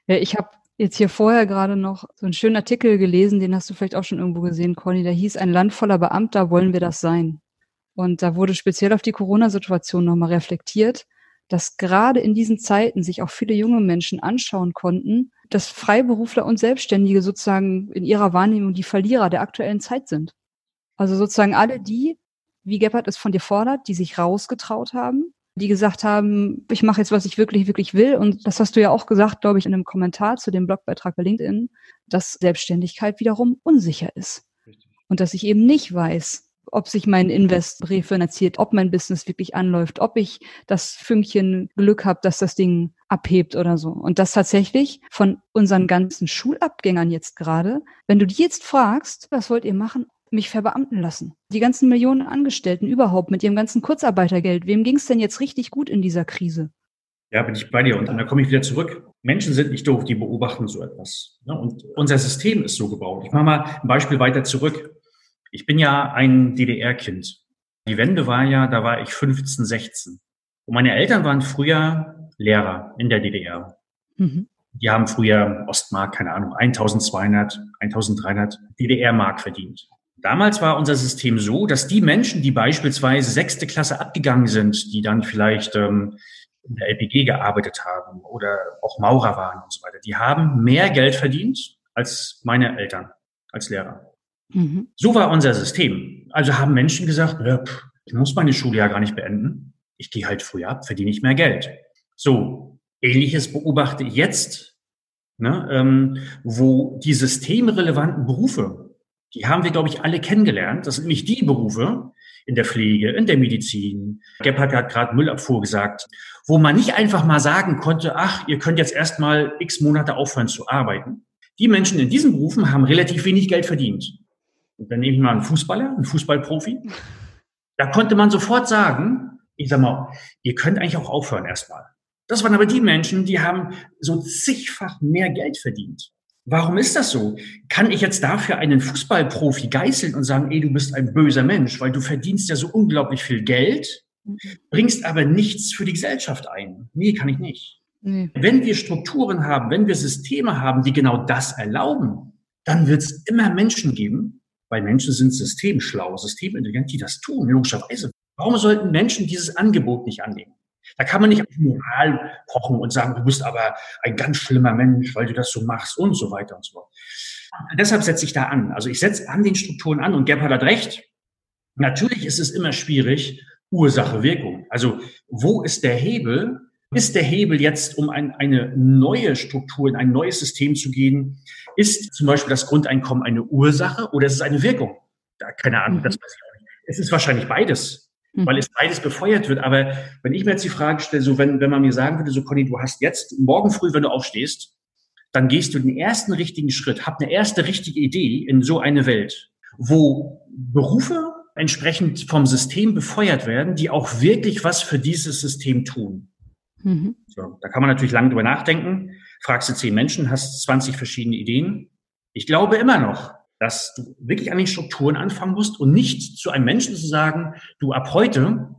Ja, ich habe jetzt hier vorher gerade noch so einen schönen Artikel gelesen, den hast du vielleicht auch schon irgendwo gesehen, Conny. Der hieß Ein Land voller Beamter, wollen wir das sein? Und da wurde speziell auf die Corona-Situation nochmal reflektiert, dass gerade in diesen Zeiten sich auch viele junge Menschen anschauen konnten, dass Freiberufler und Selbstständige sozusagen in ihrer Wahrnehmung die Verlierer der aktuellen Zeit sind. Also sozusagen alle die, wie Gebhardt es von dir fordert, die sich rausgetraut haben, die gesagt haben, ich mache jetzt, was ich wirklich, wirklich will. Und das hast du ja auch gesagt, glaube ich, in einem Kommentar zu dem Blogbeitrag bei LinkedIn, dass Selbstständigkeit wiederum unsicher ist. Und dass ich eben nicht weiß, ob sich mein Invest refinanziert, ob mein Business wirklich anläuft, ob ich das Fünkchen Glück habe, dass das Ding abhebt oder so. Und das tatsächlich von unseren ganzen Schulabgängern jetzt gerade, wenn du die jetzt fragst, was wollt ihr machen? mich verbeamten lassen. Die ganzen Millionen Angestellten überhaupt mit ihrem ganzen Kurzarbeitergeld. Wem ging es denn jetzt richtig gut in dieser Krise? Ja, bin ich bei dir. Und dann komme ich wieder zurück. Menschen sind nicht doof, die beobachten so etwas. Ne? Und unser System ist so gebaut. Ich mache mal ein Beispiel weiter zurück. Ich bin ja ein DDR-Kind. Die Wende war ja, da war ich 15, 16. Und meine Eltern waren früher Lehrer in der DDR. Mhm. Die haben früher Ostmark, keine Ahnung, 1200, 1300 DDR-Mark verdient. Damals war unser System so, dass die Menschen, die beispielsweise sechste Klasse abgegangen sind, die dann vielleicht ähm, in der LPG gearbeitet haben oder auch Maurer waren und so weiter, die haben mehr Geld verdient als meine Eltern als Lehrer. Mhm. So war unser System. Also haben Menschen gesagt, ich muss meine Schule ja gar nicht beenden. Ich gehe halt früher ab, verdiene ich mehr Geld. So, ähnliches beobachte ich jetzt, ne, ähm, wo die systemrelevanten Berufe, die haben wir, glaube ich, alle kennengelernt. Das sind nicht die Berufe in der Pflege, in der Medizin. Gebhardt hat gerade Müllabfuhr gesagt, wo man nicht einfach mal sagen konnte, ach, ihr könnt jetzt erstmal x Monate aufhören zu arbeiten. Die Menschen in diesen Berufen haben relativ wenig Geld verdient. Und dann nehme ich mal einen Fußballer, einen Fußballprofi. Da konnte man sofort sagen, ich sag mal, ihr könnt eigentlich auch aufhören erstmal. Das waren aber die Menschen, die haben so zigfach mehr Geld verdient. Warum ist das so? Kann ich jetzt dafür einen Fußballprofi geißeln und sagen, ey, du bist ein böser Mensch, weil du verdienst ja so unglaublich viel Geld, bringst aber nichts für die Gesellschaft ein? Nee, kann ich nicht. Nee. Wenn wir Strukturen haben, wenn wir Systeme haben, die genau das erlauben, dann wird es immer Menschen geben, weil Menschen sind systemschlau, systemintelligent, die das tun, logischerweise. Warum sollten Menschen dieses Angebot nicht annehmen? Da kann man nicht auf Moral pochen und sagen, du bist aber ein ganz schlimmer Mensch, weil du das so machst und so weiter und so fort. Deshalb setze ich da an. Also ich setze an den Strukturen an und Gebhard hat recht. Natürlich ist es immer schwierig, Ursache, Wirkung. Also wo ist der Hebel? Ist der Hebel jetzt, um ein, eine neue Struktur, in ein neues System zu gehen? Ist zum Beispiel das Grundeinkommen eine Ursache oder ist es eine Wirkung? Da, keine Ahnung, mhm. das weiß ich auch nicht. Es ist wahrscheinlich beides, mhm. weil es beides befeuert wird. Aber wenn ich mir jetzt die Frage stelle, so wenn, wenn man mir sagen würde, so Conny, du hast jetzt morgen früh, wenn du aufstehst, dann gehst du den ersten richtigen Schritt, hab eine erste richtige Idee in so eine Welt, wo Berufe entsprechend vom System befeuert werden, die auch wirklich was für dieses System tun. Mhm. So, da kann man natürlich lange drüber nachdenken. Fragst du zehn Menschen, hast 20 verschiedene Ideen. Ich glaube immer noch, dass du wirklich an den Strukturen anfangen musst und nicht zu einem Menschen zu sagen, du ab heute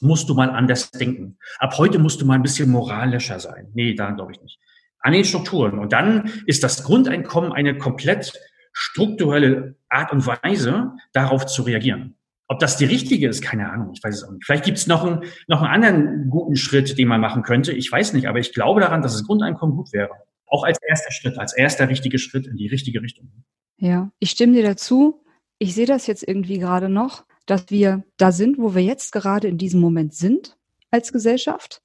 musst du mal anders denken. Ab heute musst du mal ein bisschen moralischer sein. Nee, da glaube ich nicht. An den Strukturen. Und dann ist das Grundeinkommen eine komplett strukturelle Art und Weise, darauf zu reagieren. Ob das die richtige ist, keine Ahnung, ich weiß es auch nicht. Vielleicht gibt es noch einen, noch einen anderen guten Schritt, den man machen könnte. Ich weiß nicht, aber ich glaube daran, dass das Grundeinkommen gut wäre. Auch als erster Schritt, als erster richtiger Schritt in die richtige Richtung. Ja, ich stimme dir dazu. Ich sehe das jetzt irgendwie gerade noch, dass wir da sind, wo wir jetzt gerade in diesem Moment sind als Gesellschaft.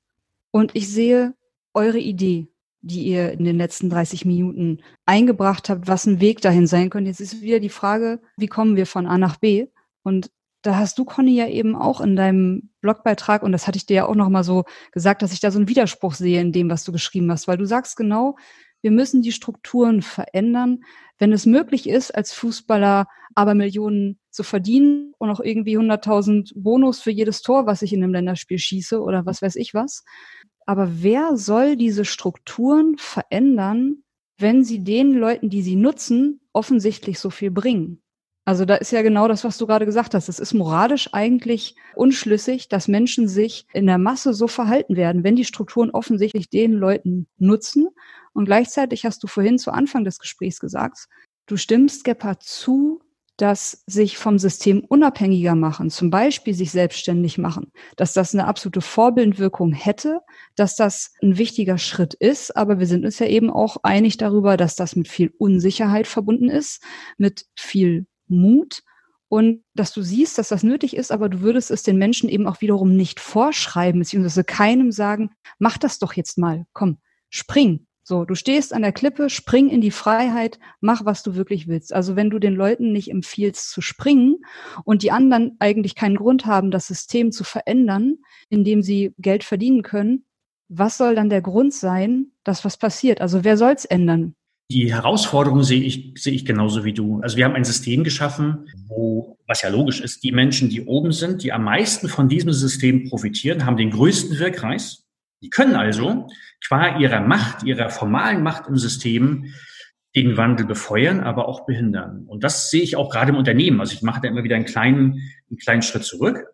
Und ich sehe eure Idee, die ihr in den letzten 30 Minuten eingebracht habt, was ein Weg dahin sein könnte. Jetzt ist wieder die Frage, wie kommen wir von A nach B? Und da hast du, Conny, ja eben auch in deinem Blogbeitrag, und das hatte ich dir ja auch nochmal so gesagt, dass ich da so einen Widerspruch sehe in dem, was du geschrieben hast, weil du sagst genau, wir müssen die Strukturen verändern, wenn es möglich ist, als Fußballer aber Millionen zu verdienen und auch irgendwie 100.000 Bonus für jedes Tor, was ich in einem Länderspiel schieße oder was weiß ich was. Aber wer soll diese Strukturen verändern, wenn sie den Leuten, die sie nutzen, offensichtlich so viel bringen? Also da ist ja genau das, was du gerade gesagt hast. Es ist moralisch eigentlich unschlüssig, dass Menschen sich in der Masse so verhalten werden, wenn die Strukturen offensichtlich den Leuten nutzen. Und gleichzeitig hast du vorhin zu Anfang des Gesprächs gesagt, du stimmst Gepard zu, dass sich vom System unabhängiger machen, zum Beispiel sich selbstständig machen, dass das eine absolute Vorbildwirkung hätte, dass das ein wichtiger Schritt ist. Aber wir sind uns ja eben auch einig darüber, dass das mit viel Unsicherheit verbunden ist, mit viel Mut und dass du siehst, dass das nötig ist, aber du würdest es den Menschen eben auch wiederum nicht vorschreiben, beziehungsweise keinem sagen, mach das doch jetzt mal, komm, spring. So, du stehst an der Klippe, spring in die Freiheit, mach, was du wirklich willst. Also wenn du den Leuten nicht empfiehlst zu springen und die anderen eigentlich keinen Grund haben, das System zu verändern, indem sie Geld verdienen können, was soll dann der Grund sein, dass was passiert? Also wer soll es ändern? Die Herausforderung sehe ich, sehe ich genauso wie du. Also wir haben ein System geschaffen, wo, was ja logisch ist, die Menschen, die oben sind, die am meisten von diesem System profitieren, haben den größten Wirkkreis. Die können also qua ihrer Macht, ihrer formalen Macht im System den Wandel befeuern, aber auch behindern. Und das sehe ich auch gerade im Unternehmen. Also ich mache da immer wieder einen kleinen, einen kleinen Schritt zurück,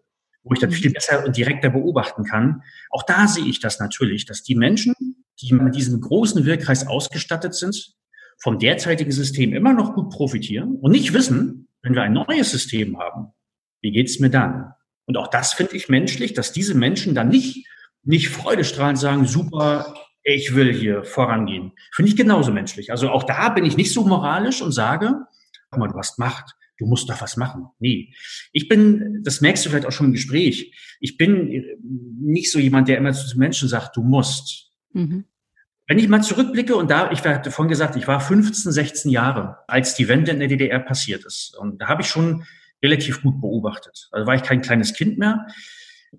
wo ich dann viel besser und direkter beobachten kann. Auch da sehe ich das natürlich, dass die Menschen, die mit diesem großen Wirkkreis ausgestattet sind, vom derzeitigen System immer noch gut profitieren und nicht wissen, wenn wir ein neues System haben, wie geht's mir dann? Und auch das finde ich menschlich, dass diese Menschen dann nicht, nicht freudestrahlend sagen, super, ich will hier vorangehen. Finde ich genauso menschlich. Also auch da bin ich nicht so moralisch und sage, guck mal, du hast Macht, du musst doch was machen. Nee. Ich bin, das merkst du vielleicht auch schon im Gespräch, ich bin nicht so jemand, der immer zu Menschen sagt, du musst. Mhm. Wenn ich mal zurückblicke und da, ich hatte vorhin gesagt, ich war 15, 16 Jahre, als die Wende in der DDR passiert ist. Und da habe ich schon relativ gut beobachtet. Also war ich kein kleines Kind mehr.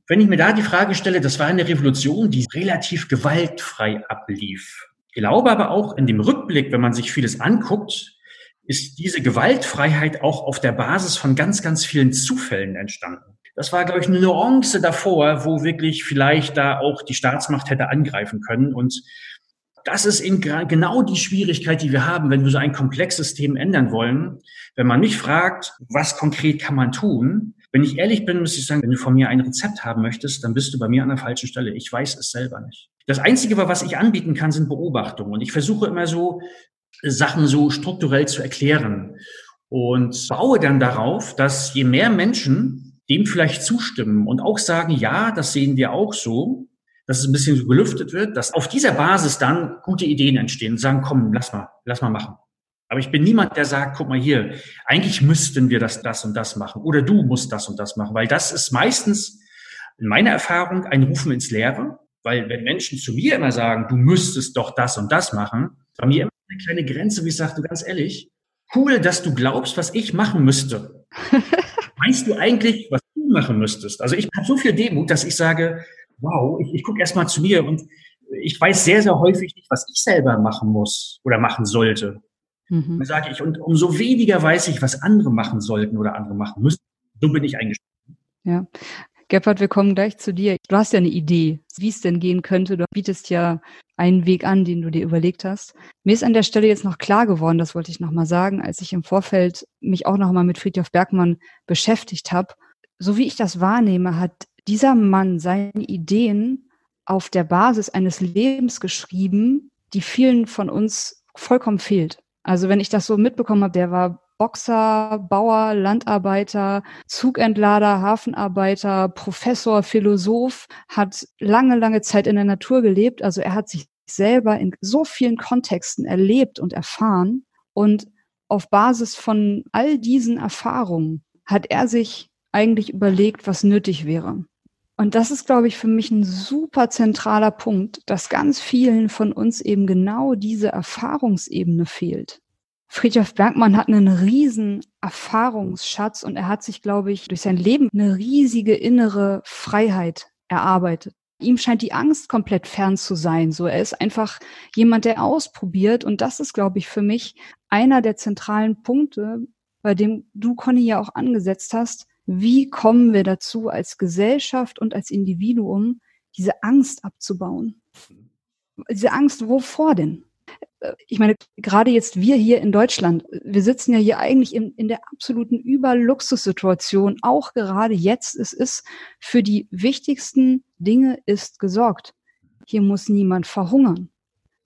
Wenn ich mir da die Frage stelle, das war eine Revolution, die relativ gewaltfrei ablief. Ich glaube aber auch in dem Rückblick, wenn man sich vieles anguckt, ist diese Gewaltfreiheit auch auf der Basis von ganz, ganz vielen Zufällen entstanden. Das war, glaube ich, eine Nuance davor, wo wirklich vielleicht da auch die Staatsmacht hätte angreifen können. Und das ist in, genau die Schwierigkeit, die wir haben, wenn wir so ein komplexes System ändern wollen. Wenn man mich fragt, was konkret kann man tun, wenn ich ehrlich bin, muss ich sagen, wenn du von mir ein Rezept haben möchtest, dann bist du bei mir an der falschen Stelle. Ich weiß es selber nicht. Das Einzige, was ich anbieten kann, sind Beobachtungen. Und ich versuche immer so, Sachen so strukturell zu erklären und baue dann darauf, dass je mehr Menschen dem vielleicht zustimmen und auch sagen, ja, das sehen wir auch so, dass es ein bisschen gelüftet wird, dass auf dieser Basis dann gute Ideen entstehen und sagen, komm, lass mal, lass mal machen. Aber ich bin niemand, der sagt, guck mal hier, eigentlich müssten wir das, das und das machen oder du musst das und das machen, weil das ist meistens in meiner Erfahrung ein Rufen ins Leere, weil wenn Menschen zu mir immer sagen, du müsstest doch das und das machen, bei mir immer eine kleine Grenze, wie ich sage, du ganz ehrlich, cool, dass du glaubst, was ich machen müsste. <laughs> Meinst du eigentlich, was du machen müsstest? Also ich habe so viel Demut, dass ich sage, wow, ich, ich gucke erstmal zu mir und ich weiß sehr, sehr häufig nicht, was ich selber machen muss oder machen sollte. Mhm. Dann sage ich, und umso weniger weiß ich, was andere machen sollten oder andere machen müssen. So bin ich eingestellt. Ja. Gebhard, wir kommen gleich zu dir. Du hast ja eine Idee, wie es denn gehen könnte. Du bietest ja einen Weg an, den du dir überlegt hast. Mir ist an der Stelle jetzt noch klar geworden, das wollte ich nochmal sagen, als ich im Vorfeld mich auch nochmal mit Friedhof Bergmann beschäftigt habe. So wie ich das wahrnehme, hat dieser Mann seine Ideen auf der Basis eines Lebens geschrieben, die vielen von uns vollkommen fehlt. Also wenn ich das so mitbekommen habe, der war Boxer, Bauer, Landarbeiter, Zugentlader, Hafenarbeiter, Professor, Philosoph, hat lange, lange Zeit in der Natur gelebt. Also er hat sich selber in so vielen Kontexten erlebt und erfahren. Und auf Basis von all diesen Erfahrungen hat er sich eigentlich überlegt, was nötig wäre. Und das ist, glaube ich, für mich ein super zentraler Punkt, dass ganz vielen von uns eben genau diese Erfahrungsebene fehlt. Friedrich Bergmann hat einen riesen Erfahrungsschatz und er hat sich, glaube ich, durch sein Leben eine riesige innere Freiheit erarbeitet. Ihm scheint die Angst komplett fern zu sein. So, er ist einfach jemand, der ausprobiert. Und das ist, glaube ich, für mich einer der zentralen Punkte, bei dem du, Conny, ja auch angesetzt hast. Wie kommen wir dazu, als Gesellschaft und als Individuum diese Angst abzubauen? Diese Angst, wovor denn? Äh, ich meine, gerade jetzt wir hier in Deutschland, wir sitzen ja hier eigentlich in, in der absoluten Überluxussituation, auch gerade jetzt. Es ist für die wichtigsten Dinge ist gesorgt. Hier muss niemand verhungern.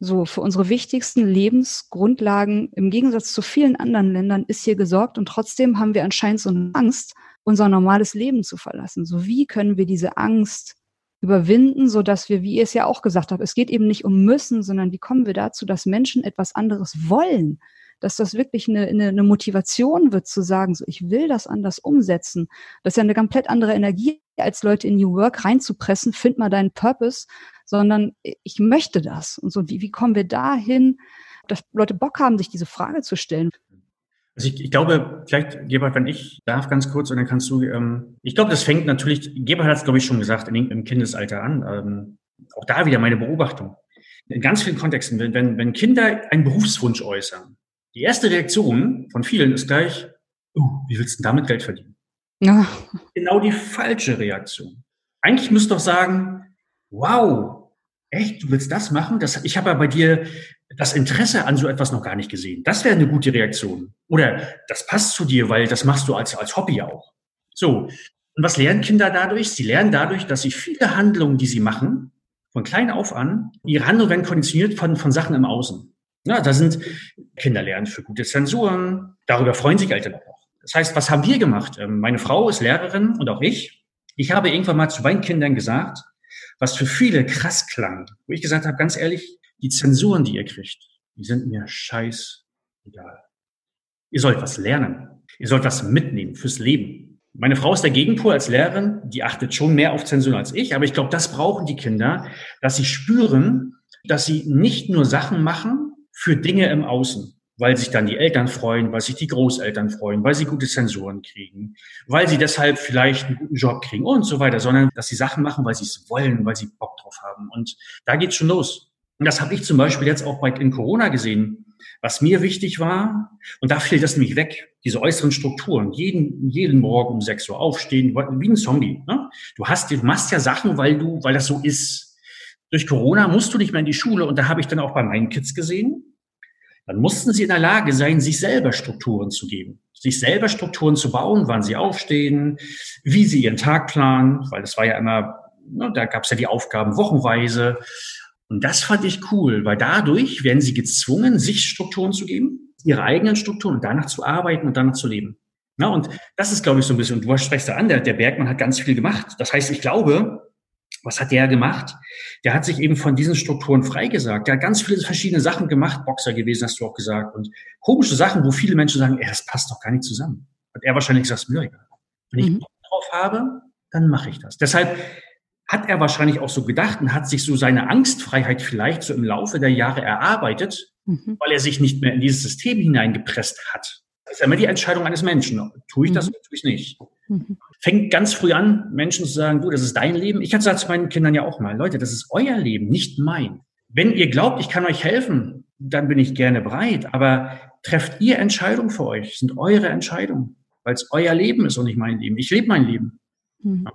So, für unsere wichtigsten Lebensgrundlagen im Gegensatz zu vielen anderen Ländern ist hier gesorgt und trotzdem haben wir anscheinend so eine Angst, unser normales Leben zu verlassen. So, wie können wir diese Angst überwinden, so dass wir, wie ihr es ja auch gesagt habt, es geht eben nicht um müssen, sondern wie kommen wir dazu, dass Menschen etwas anderes wollen, dass das wirklich eine, eine, eine Motivation wird zu sagen, so ich will das anders umsetzen. Das ist ja eine komplett andere Energie, als Leute in New Work reinzupressen, find mal deinen Purpose, sondern ich möchte das. Und so, wie, wie kommen wir dahin, dass Leute Bock haben, sich diese Frage zu stellen? Also ich, ich glaube, vielleicht, Gebhard, wenn ich darf, ganz kurz, und dann kannst du, ähm, ich glaube, das fängt natürlich, Gebhard hat es, glaube ich, schon gesagt, in, im Kindesalter an. Ähm, auch da wieder meine Beobachtung. In ganz vielen Kontexten, wenn, wenn, wenn Kinder einen Berufswunsch äußern, die erste Reaktion von vielen ist gleich, oh, wie willst du damit Geld verdienen? Ja. <laughs> Genau die falsche Reaktion. Eigentlich müsst du doch sagen, wow, echt, du willst das machen? Das, ich habe ja bei dir das Interesse an so etwas noch gar nicht gesehen. Das wäre eine gute Reaktion. Oder das passt zu dir, weil das machst du als, als Hobby auch. So. Und was lernen Kinder dadurch? Sie lernen dadurch, dass sie viele Handlungen, die sie machen, von klein auf an, ihre Handlungen werden konditioniert von, von Sachen im Außen. Ja, da sind Kinder lernen für gute Zensuren. Darüber freuen sich Eltern auch. Das heißt, was haben wir gemacht? Ähm, meine Frau ist Lehrerin und auch ich. Ich habe irgendwann mal zu meinen Kindern gesagt, was für viele krass klang, wo ich gesagt habe, ganz ehrlich, die Zensuren, die ihr kriegt, die sind mir scheißegal. Ihr sollt was lernen. Ihr sollt was mitnehmen fürs Leben. Meine Frau ist der Gegenpol als Lehrerin, die achtet schon mehr auf Zensuren als ich, aber ich glaube, das brauchen die Kinder, dass sie spüren, dass sie nicht nur Sachen machen für Dinge im Außen, weil sich dann die Eltern freuen, weil sich die Großeltern freuen, weil sie gute Zensuren kriegen, weil sie deshalb vielleicht einen guten Job kriegen und so weiter, sondern dass sie Sachen machen, weil sie es wollen, weil sie Bock drauf haben. Und da geht's schon los. Und das habe ich zum Beispiel jetzt auch bei, in Corona gesehen. Was mir wichtig war, und da fehlt das nämlich weg, diese äußeren Strukturen. Jeden, jeden Morgen um 6 Uhr aufstehen, wie ein Zombie. Ne? Du hast, du machst ja Sachen, weil du, weil das so ist. Durch Corona musst du nicht mehr in die Schule und da habe ich dann auch bei meinen Kids gesehen, dann mussten sie in der Lage sein, sich selber Strukturen zu geben, sich selber Strukturen zu bauen, wann sie aufstehen, wie sie ihren Tag planen, weil das war ja immer, ne, da gab es ja die Aufgaben wochenweise. Und das fand ich cool, weil dadurch werden sie gezwungen, sich Strukturen zu geben, ihre eigenen Strukturen und danach zu arbeiten und danach zu leben. Na, und das ist, glaube ich, so ein bisschen, und du sprichst da an, der, der Bergmann hat ganz viel gemacht. Das heißt, ich glaube, Was hat der gemacht? Der hat sich eben von diesen Strukturen freigesagt. Der hat ganz viele verschiedene Sachen gemacht, Boxer gewesen, hast du auch gesagt, und komische Sachen, wo viele Menschen sagen, ey, das passt doch gar nicht zusammen. Hat er wahrscheinlich gesagt, mir egal. Wenn ich mhm. Bock drauf habe, dann mache ich das. Deshalb hat er wahrscheinlich auch so gedacht und hat sich so seine Angstfreiheit vielleicht so im Laufe der Jahre erarbeitet, mhm. weil er sich nicht mehr in dieses System hineingepresst hat. Das ist immer die Entscheidung eines Menschen. Tue ich das mhm. oder tue ich nicht? Mhm. Fängt ganz früh an, Menschen zu sagen, du, das ist dein Leben. Ich hatte gesagt zu meinen Kindern ja auch mal, Leute, das ist euer Leben, nicht mein. Wenn ihr glaubt, ich kann euch helfen, dann bin ich gerne bereit. Aber trefft ihr Entscheidungen für euch, das sind eure Entscheidungen, weil es euer Leben ist und nicht mein Leben. Ich lebe mein Leben. Mhm.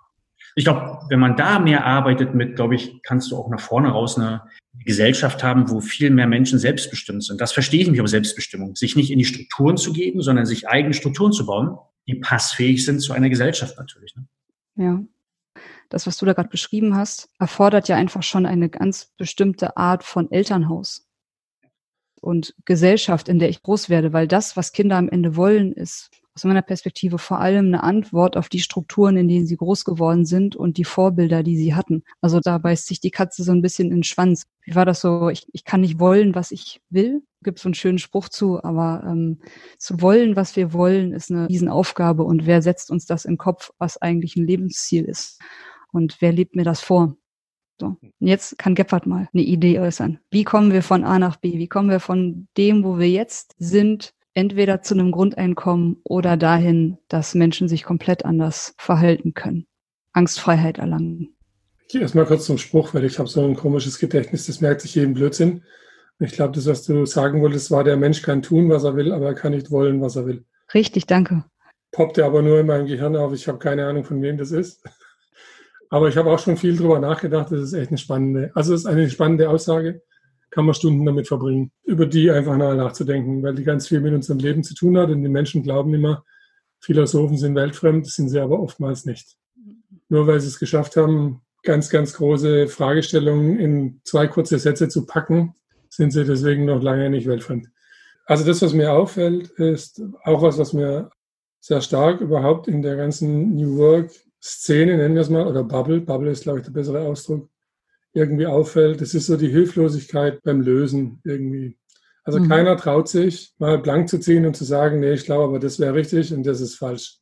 Ich glaube, wenn man da mehr arbeitet mit, glaube ich, kannst du auch nach vorne raus eine Gesellschaft haben, wo viel mehr Menschen selbstbestimmt sind. Das verstehe ich mich aber Selbstbestimmung. Sich nicht in die Strukturen zu geben, sondern sich eigene Strukturen zu bauen, die passfähig sind zu einer Gesellschaft natürlich. Ne? Ja. Das, was du da gerade beschrieben hast, erfordert ja einfach schon eine ganz bestimmte Art von Elternhaus und Gesellschaft, in der ich groß werde, weil das, was Kinder am Ende wollen, ist aus meiner Perspektive vor allem eine Antwort auf die Strukturen, in denen sie groß geworden sind und die Vorbilder, die sie hatten. Also da beißt sich die Katze so ein bisschen in den Schwanz. Wie war das so? Ich, ich kann nicht wollen, was ich will. Gibt so einen schönen Spruch zu, aber ähm, zu wollen, was wir wollen, ist eine Riesenaufgabe. Und wer setzt uns das im Kopf, was eigentlich ein Lebensziel ist? Und wer lebt mir das vor? So. Jetzt kann Gebhardt mal eine Idee äußern. Wie kommen wir von A nach B? Wie kommen wir von dem, wo wir jetzt sind, entweder zu einem Grundeinkommen oder dahin, dass Menschen sich komplett anders verhalten können, Angstfreiheit erlangen. Ich gehe erstmal kurz zum Spruch, weil ich habe so ein komisches Gedächtnis, das merkt sich jeden Blödsinn. Ich glaube, das, was du sagen wolltest, war, der Mensch kann tun, was er will, aber er kann nicht wollen, was er will. Richtig, danke. Poppte aber nur in meinem Gehirn auf. Ich habe keine Ahnung, von wem das ist. Aber ich habe auch schon viel drüber nachgedacht. Das ist echt eine spannende, also es ist eine spannende Aussage kann man Stunden damit verbringen, über die einfach mal nachzudenken, weil die ganz viel mit unserem Leben zu tun hat und die Menschen glauben immer, Philosophen sind weltfremd, sind sie aber oftmals nicht. Nur weil sie es geschafft haben, ganz, ganz große Fragestellungen in zwei kurze Sätze zu packen, sind sie deswegen noch lange nicht weltfremd. Also das, was mir auffällt, ist auch was, was mir sehr stark überhaupt in der ganzen New Work-Szene, nennen wir es mal, oder Bubble, Bubble ist, glaube ich, der bessere Ausdruck, irgendwie auffällt, das ist so die Hilflosigkeit beim Lösen irgendwie. Also mhm. keiner traut sich, mal blank zu ziehen und zu sagen, nee, ich glaube, aber das wäre richtig und das ist falsch.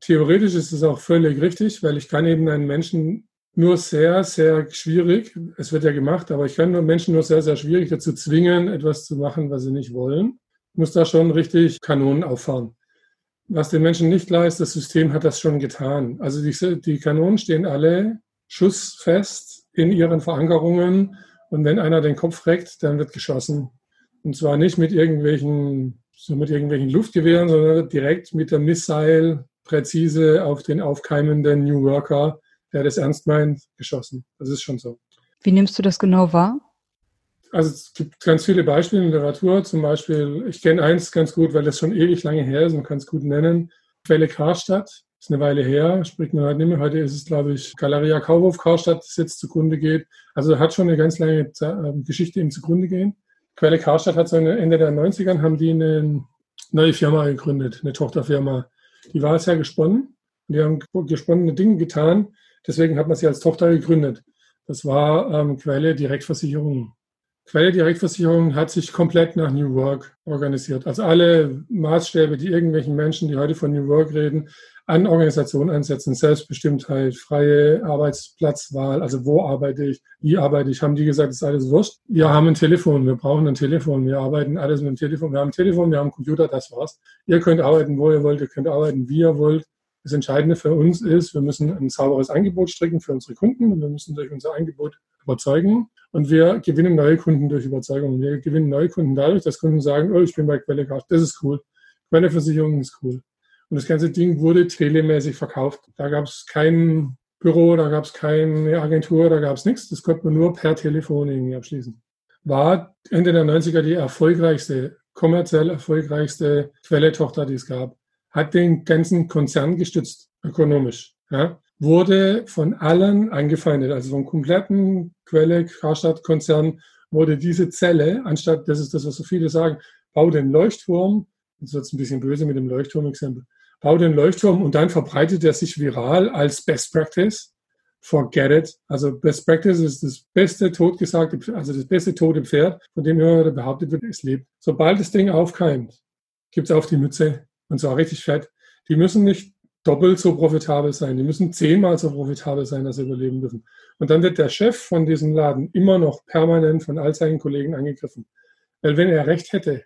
Theoretisch ist es auch völlig richtig, weil ich kann eben einen Menschen nur sehr, sehr schwierig, es wird ja gemacht, aber ich kann nur Menschen nur sehr, sehr schwierig dazu zwingen, etwas zu machen, was sie nicht wollen. Ich muss da schon richtig Kanonen auffahren. Was den Menschen nicht klar ist, das System hat das schon getan. Also die, die Kanonen stehen alle schussfest in ihren Verankerungen. Und wenn einer den Kopf reckt, dann wird geschossen. Und zwar nicht mit irgendwelchen, so mit irgendwelchen Luftgewehren, sondern direkt mit der Missile präzise auf den aufkeimenden New Worker, der das ernst meint, geschossen. Das ist schon so. Wie nimmst du das genau wahr? Also es gibt ganz viele Beispiele in der Literatur. Zum Beispiel, ich kenne eins ganz gut, weil das schon ewig lange her ist, man kann es gut nennen. Quelle Karstadt ist eine Weile her, spricht man halt nicht mehr. Heute ist es, glaube ich, Galeria Kaufhof Karstadt, das jetzt zugrunde geht. Also hat schon eine ganz lange ähm, Geschichte im zugrunde gehen. Quelle Karstadt hat so Ende der 90ern haben die eine neue Firma gegründet, eine Tochterfirma. Die war sehr gesponnen. Die haben gesponnene Dinge getan. Deswegen hat man sie als Tochter gegründet. Das war ähm, Quelle Direktversicherung. Quelle Direktversicherung hat sich komplett nach New Work organisiert. Also alle Maßstäbe, die irgendwelchen Menschen, die heute von New Work reden, an Organisationen einsetzen, Selbstbestimmtheit, freie Arbeitsplatzwahl, also wo arbeite ich, wie arbeite ich, haben die gesagt, ist alles wurscht. Wir haben ein Telefon, wir brauchen ein Telefon, wir arbeiten alles mit dem Telefon, wir haben ein Telefon, wir haben einen Computer, das war's. Ihr könnt arbeiten, wo ihr wollt, ihr könnt arbeiten, wie ihr wollt. Das Entscheidende für uns ist, wir müssen ein sauberes Angebot stricken für unsere Kunden und wir müssen durch unser Angebot überzeugen. Und wir gewinnen neue Kunden durch Überzeugung. Wir gewinnen neue Kunden dadurch, dass Kunden sagen, oh, ich bin bei Quelle Das ist cool. Quelleversicherung ist cool. Und das ganze Ding wurde telemäßig verkauft. Da gab es kein Büro, da gab es keine Agentur, da gab es nichts. Das konnte man nur per Telefon irgendwie abschließen. War Ende der 90er die erfolgreichste, kommerziell erfolgreichste Quelle-Tochter, die es gab. Hat den ganzen Konzern gestützt, ökonomisch. Ja. Wurde von allen angefeindet, also vom kompletten Quelle Karstadt-Konzern wurde diese Zelle, anstatt, das ist das, was so viele sagen, bau den Leuchtturm, das ist jetzt ein bisschen böse mit dem Leuchtturm-Exempel, bau den Leuchtturm und dann verbreitet er sich viral als Best Practice. forget it. Also Best Practice ist das beste totgesagte, also das beste tote Pferd, von dem immer behauptet wird, es lebt. Sobald das Ding aufkeimt, gibt's auf die Mütze und zwar richtig fett. Die müssen nicht doppelt so profitabel sein, die müssen zehnmal so profitabel sein, dass sie überleben dürfen. Und dann wird der Chef von diesem Laden immer noch permanent von all seinen Kollegen angegriffen. Weil wenn er Recht hätte,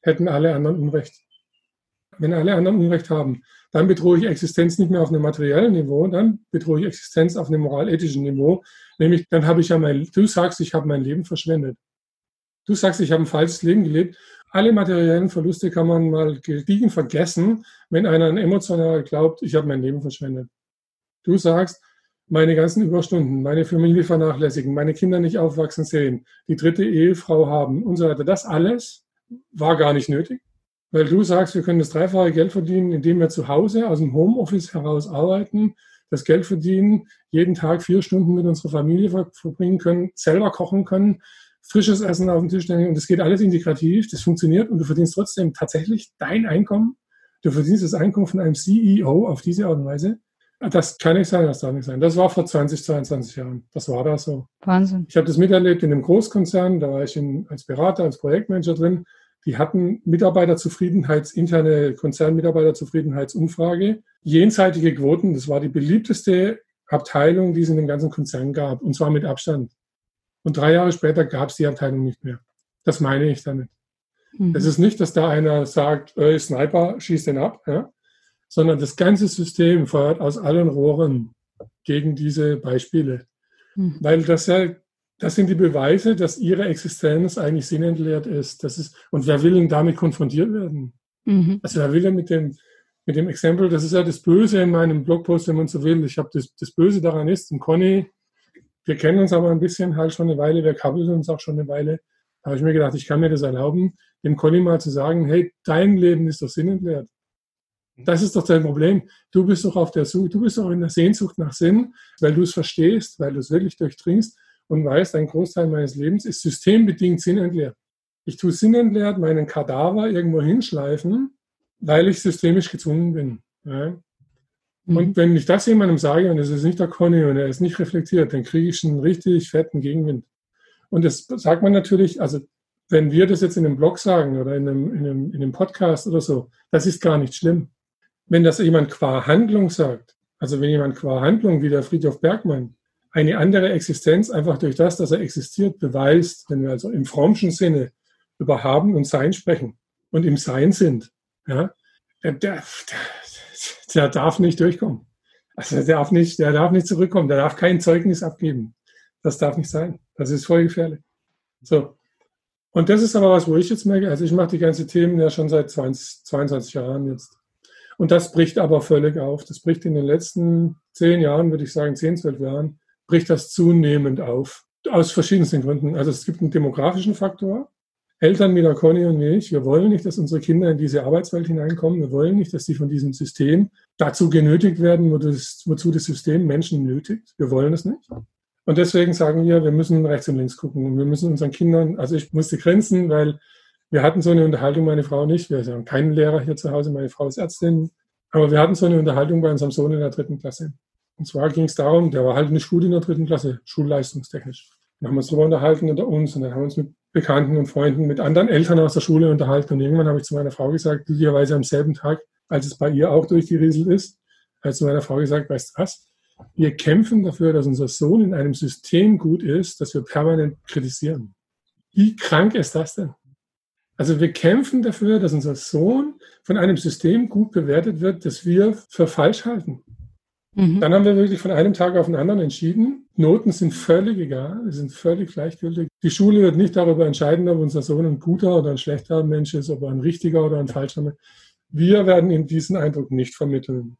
hätten alle anderen Unrecht. Wenn alle anderen Unrecht haben, dann bedrohe ich Existenz nicht mehr auf einem materiellen Niveau, dann bedrohe ich Existenz auf einem moral-ethischen Niveau. Nämlich, dann habe ich ja mein, du sagst, ich habe mein Leben verschwendet. Du sagst, ich habe ein falsches Leben gelebt. Alle materiellen Verluste kann man mal gediegen vergessen, wenn einer emotional glaubt, ich habe mein Leben verschwendet. Du sagst, meine ganzen Überstunden, meine Familie vernachlässigen, meine Kinder nicht aufwachsen sehen, die dritte Ehefrau haben und so weiter. Das alles war gar nicht nötig, weil du sagst, wir können das dreifache Geld verdienen, indem wir zu Hause aus dem Homeoffice heraus arbeiten, das Geld verdienen, jeden Tag vier Stunden mit unserer Familie verbringen können, selber kochen können, frisches Essen auf den Tisch stellen und das geht alles integrativ, das funktioniert und du verdienst trotzdem tatsächlich dein Einkommen. Du verdienst das Einkommen von einem CEO auf diese Art und Weise das kann nicht sein, das darf nicht sein. Das war vor 20, 22 Jahren. Das war da so. Wahnsinn. Ich habe das miterlebt in einem Großkonzern, da war ich in, als Berater, als Projektmanager drin. Die hatten Mitarbeiterzufriedenheits, interne Konzernmitarbeiterzufriedenheitsumfrage, jenseitige Quoten. Das war die beliebteste Abteilung, die es in dem ganzen Konzern gab, und zwar mit Abstand. Und drei Jahre später gab es die Abteilung nicht mehr. Das meine ich damit. Mhm. Es ist nicht, dass da einer sagt, äh, Sniper, schieß den ab, ja? sondern das ganze System feuert aus allen Rohren gegen diese Beispiele. Mhm. Weil das ja, das sind die Beweise, dass ihre Existenz eigentlich sinnentleert ist. Das ist und wer will denn damit konfrontiert werden? Mhm. Also wer will denn mit dem, mit dem Exempel, das ist ja das Böse in meinem Blogpost, wenn man so will. Ich habe das, das Böse daran ist, und Conny, wir kennen uns aber ein bisschen halt schon eine Weile, wir kabbeln uns auch schon eine Weile. Da habe ich mir gedacht, ich kann mir das erlauben, dem Conny mal zu sagen, hey, dein Leben ist doch sinnentleert. Das ist doch dein Problem. Du bist doch auf der Suche, du bist doch in der Sehnsucht nach Sinn, weil du es verstehst, weil du es wirklich durchdringst und weißt, ein Großteil meines Lebens ist systembedingt sinnentleert. Ich tue sinnentleert meinen Kadaver irgendwo hinschleifen, weil ich systemisch gezwungen bin. Ja. Mhm. Und wenn ich das jemandem sage und es ist nicht der Conny und er ist nicht reflektiert, dann kriege ich einen richtig fetten Gegenwind. Und das sagt man natürlich, also wenn wir das jetzt in einem Blog sagen oder in einem, in einem, in einem Podcast oder so, das ist gar nicht schlimm wenn das jemand qua Handlung sagt, also wenn jemand qua Handlung wie der Friedhof Bergmann eine andere Existenz einfach durch das, dass er existiert, beweist, wenn wir also im frommschen Sinne über Haben und Sein sprechen und im Sein sind, ja, der, der, der darf nicht durchkommen. Also der darf nicht, der darf nicht zurückkommen, der darf kein Zeugnis abgeben. Das darf nicht sein. Das ist voll gefährlich. So. Und das ist aber was, wo ich jetzt merke, also ich mache die ganzen Themen ja schon seit 20, 22 Jahren jetzt. Und das bricht aber völlig auf. Das bricht in den letzten zehn Jahren, würde ich sagen, zehn, zwölf Jahren, bricht das zunehmend auf. Aus verschiedensten Gründen. Also es gibt einen demografischen Faktor. Eltern wie der Conny und ich, wir wollen nicht, dass unsere Kinder in diese Arbeitswelt hineinkommen. Wir wollen nicht, dass sie von diesem System dazu genötigt werden, wozu das System Menschen nötigt. Wir wollen es nicht. Und deswegen sagen wir, wir müssen rechts und links gucken. Und wir müssen unseren Kindern, also ich musste grenzen, weil wir hatten so eine Unterhaltung, meine Frau und ich. Wir haben keinen Lehrer hier zu Hause, meine Frau ist Ärztin. Aber wir hatten so eine Unterhaltung bei unserem Sohn in der dritten Klasse. Und zwar ging es darum, der war halt nicht gut in der dritten Klasse, schulleistungstechnisch. Dann haben wir uns darüber unterhalten unter uns und dann haben wir uns mit Bekannten und Freunden, mit anderen Eltern aus der Schule unterhalten. Und irgendwann habe ich zu meiner Frau gesagt, glücklicherweise am selben Tag, als es bei ihr auch durchgerieselt ist, habe ich zu meiner Frau gesagt, weißt du was? Wir kämpfen dafür, dass unser Sohn in einem System gut ist, das wir permanent kritisieren. Wie krank ist das denn? Also wir kämpfen dafür, dass unser Sohn von einem System gut bewertet wird, das wir für falsch halten. Mhm. Dann haben wir wirklich von einem Tag auf den anderen entschieden, Noten sind völlig egal, sie sind völlig gleichgültig. Die Schule wird nicht darüber entscheiden, ob unser Sohn ein guter oder ein schlechter Mensch ist, ob er ein richtiger oder ein falscher Mensch ist. Wir werden ihm diesen Eindruck nicht vermitteln.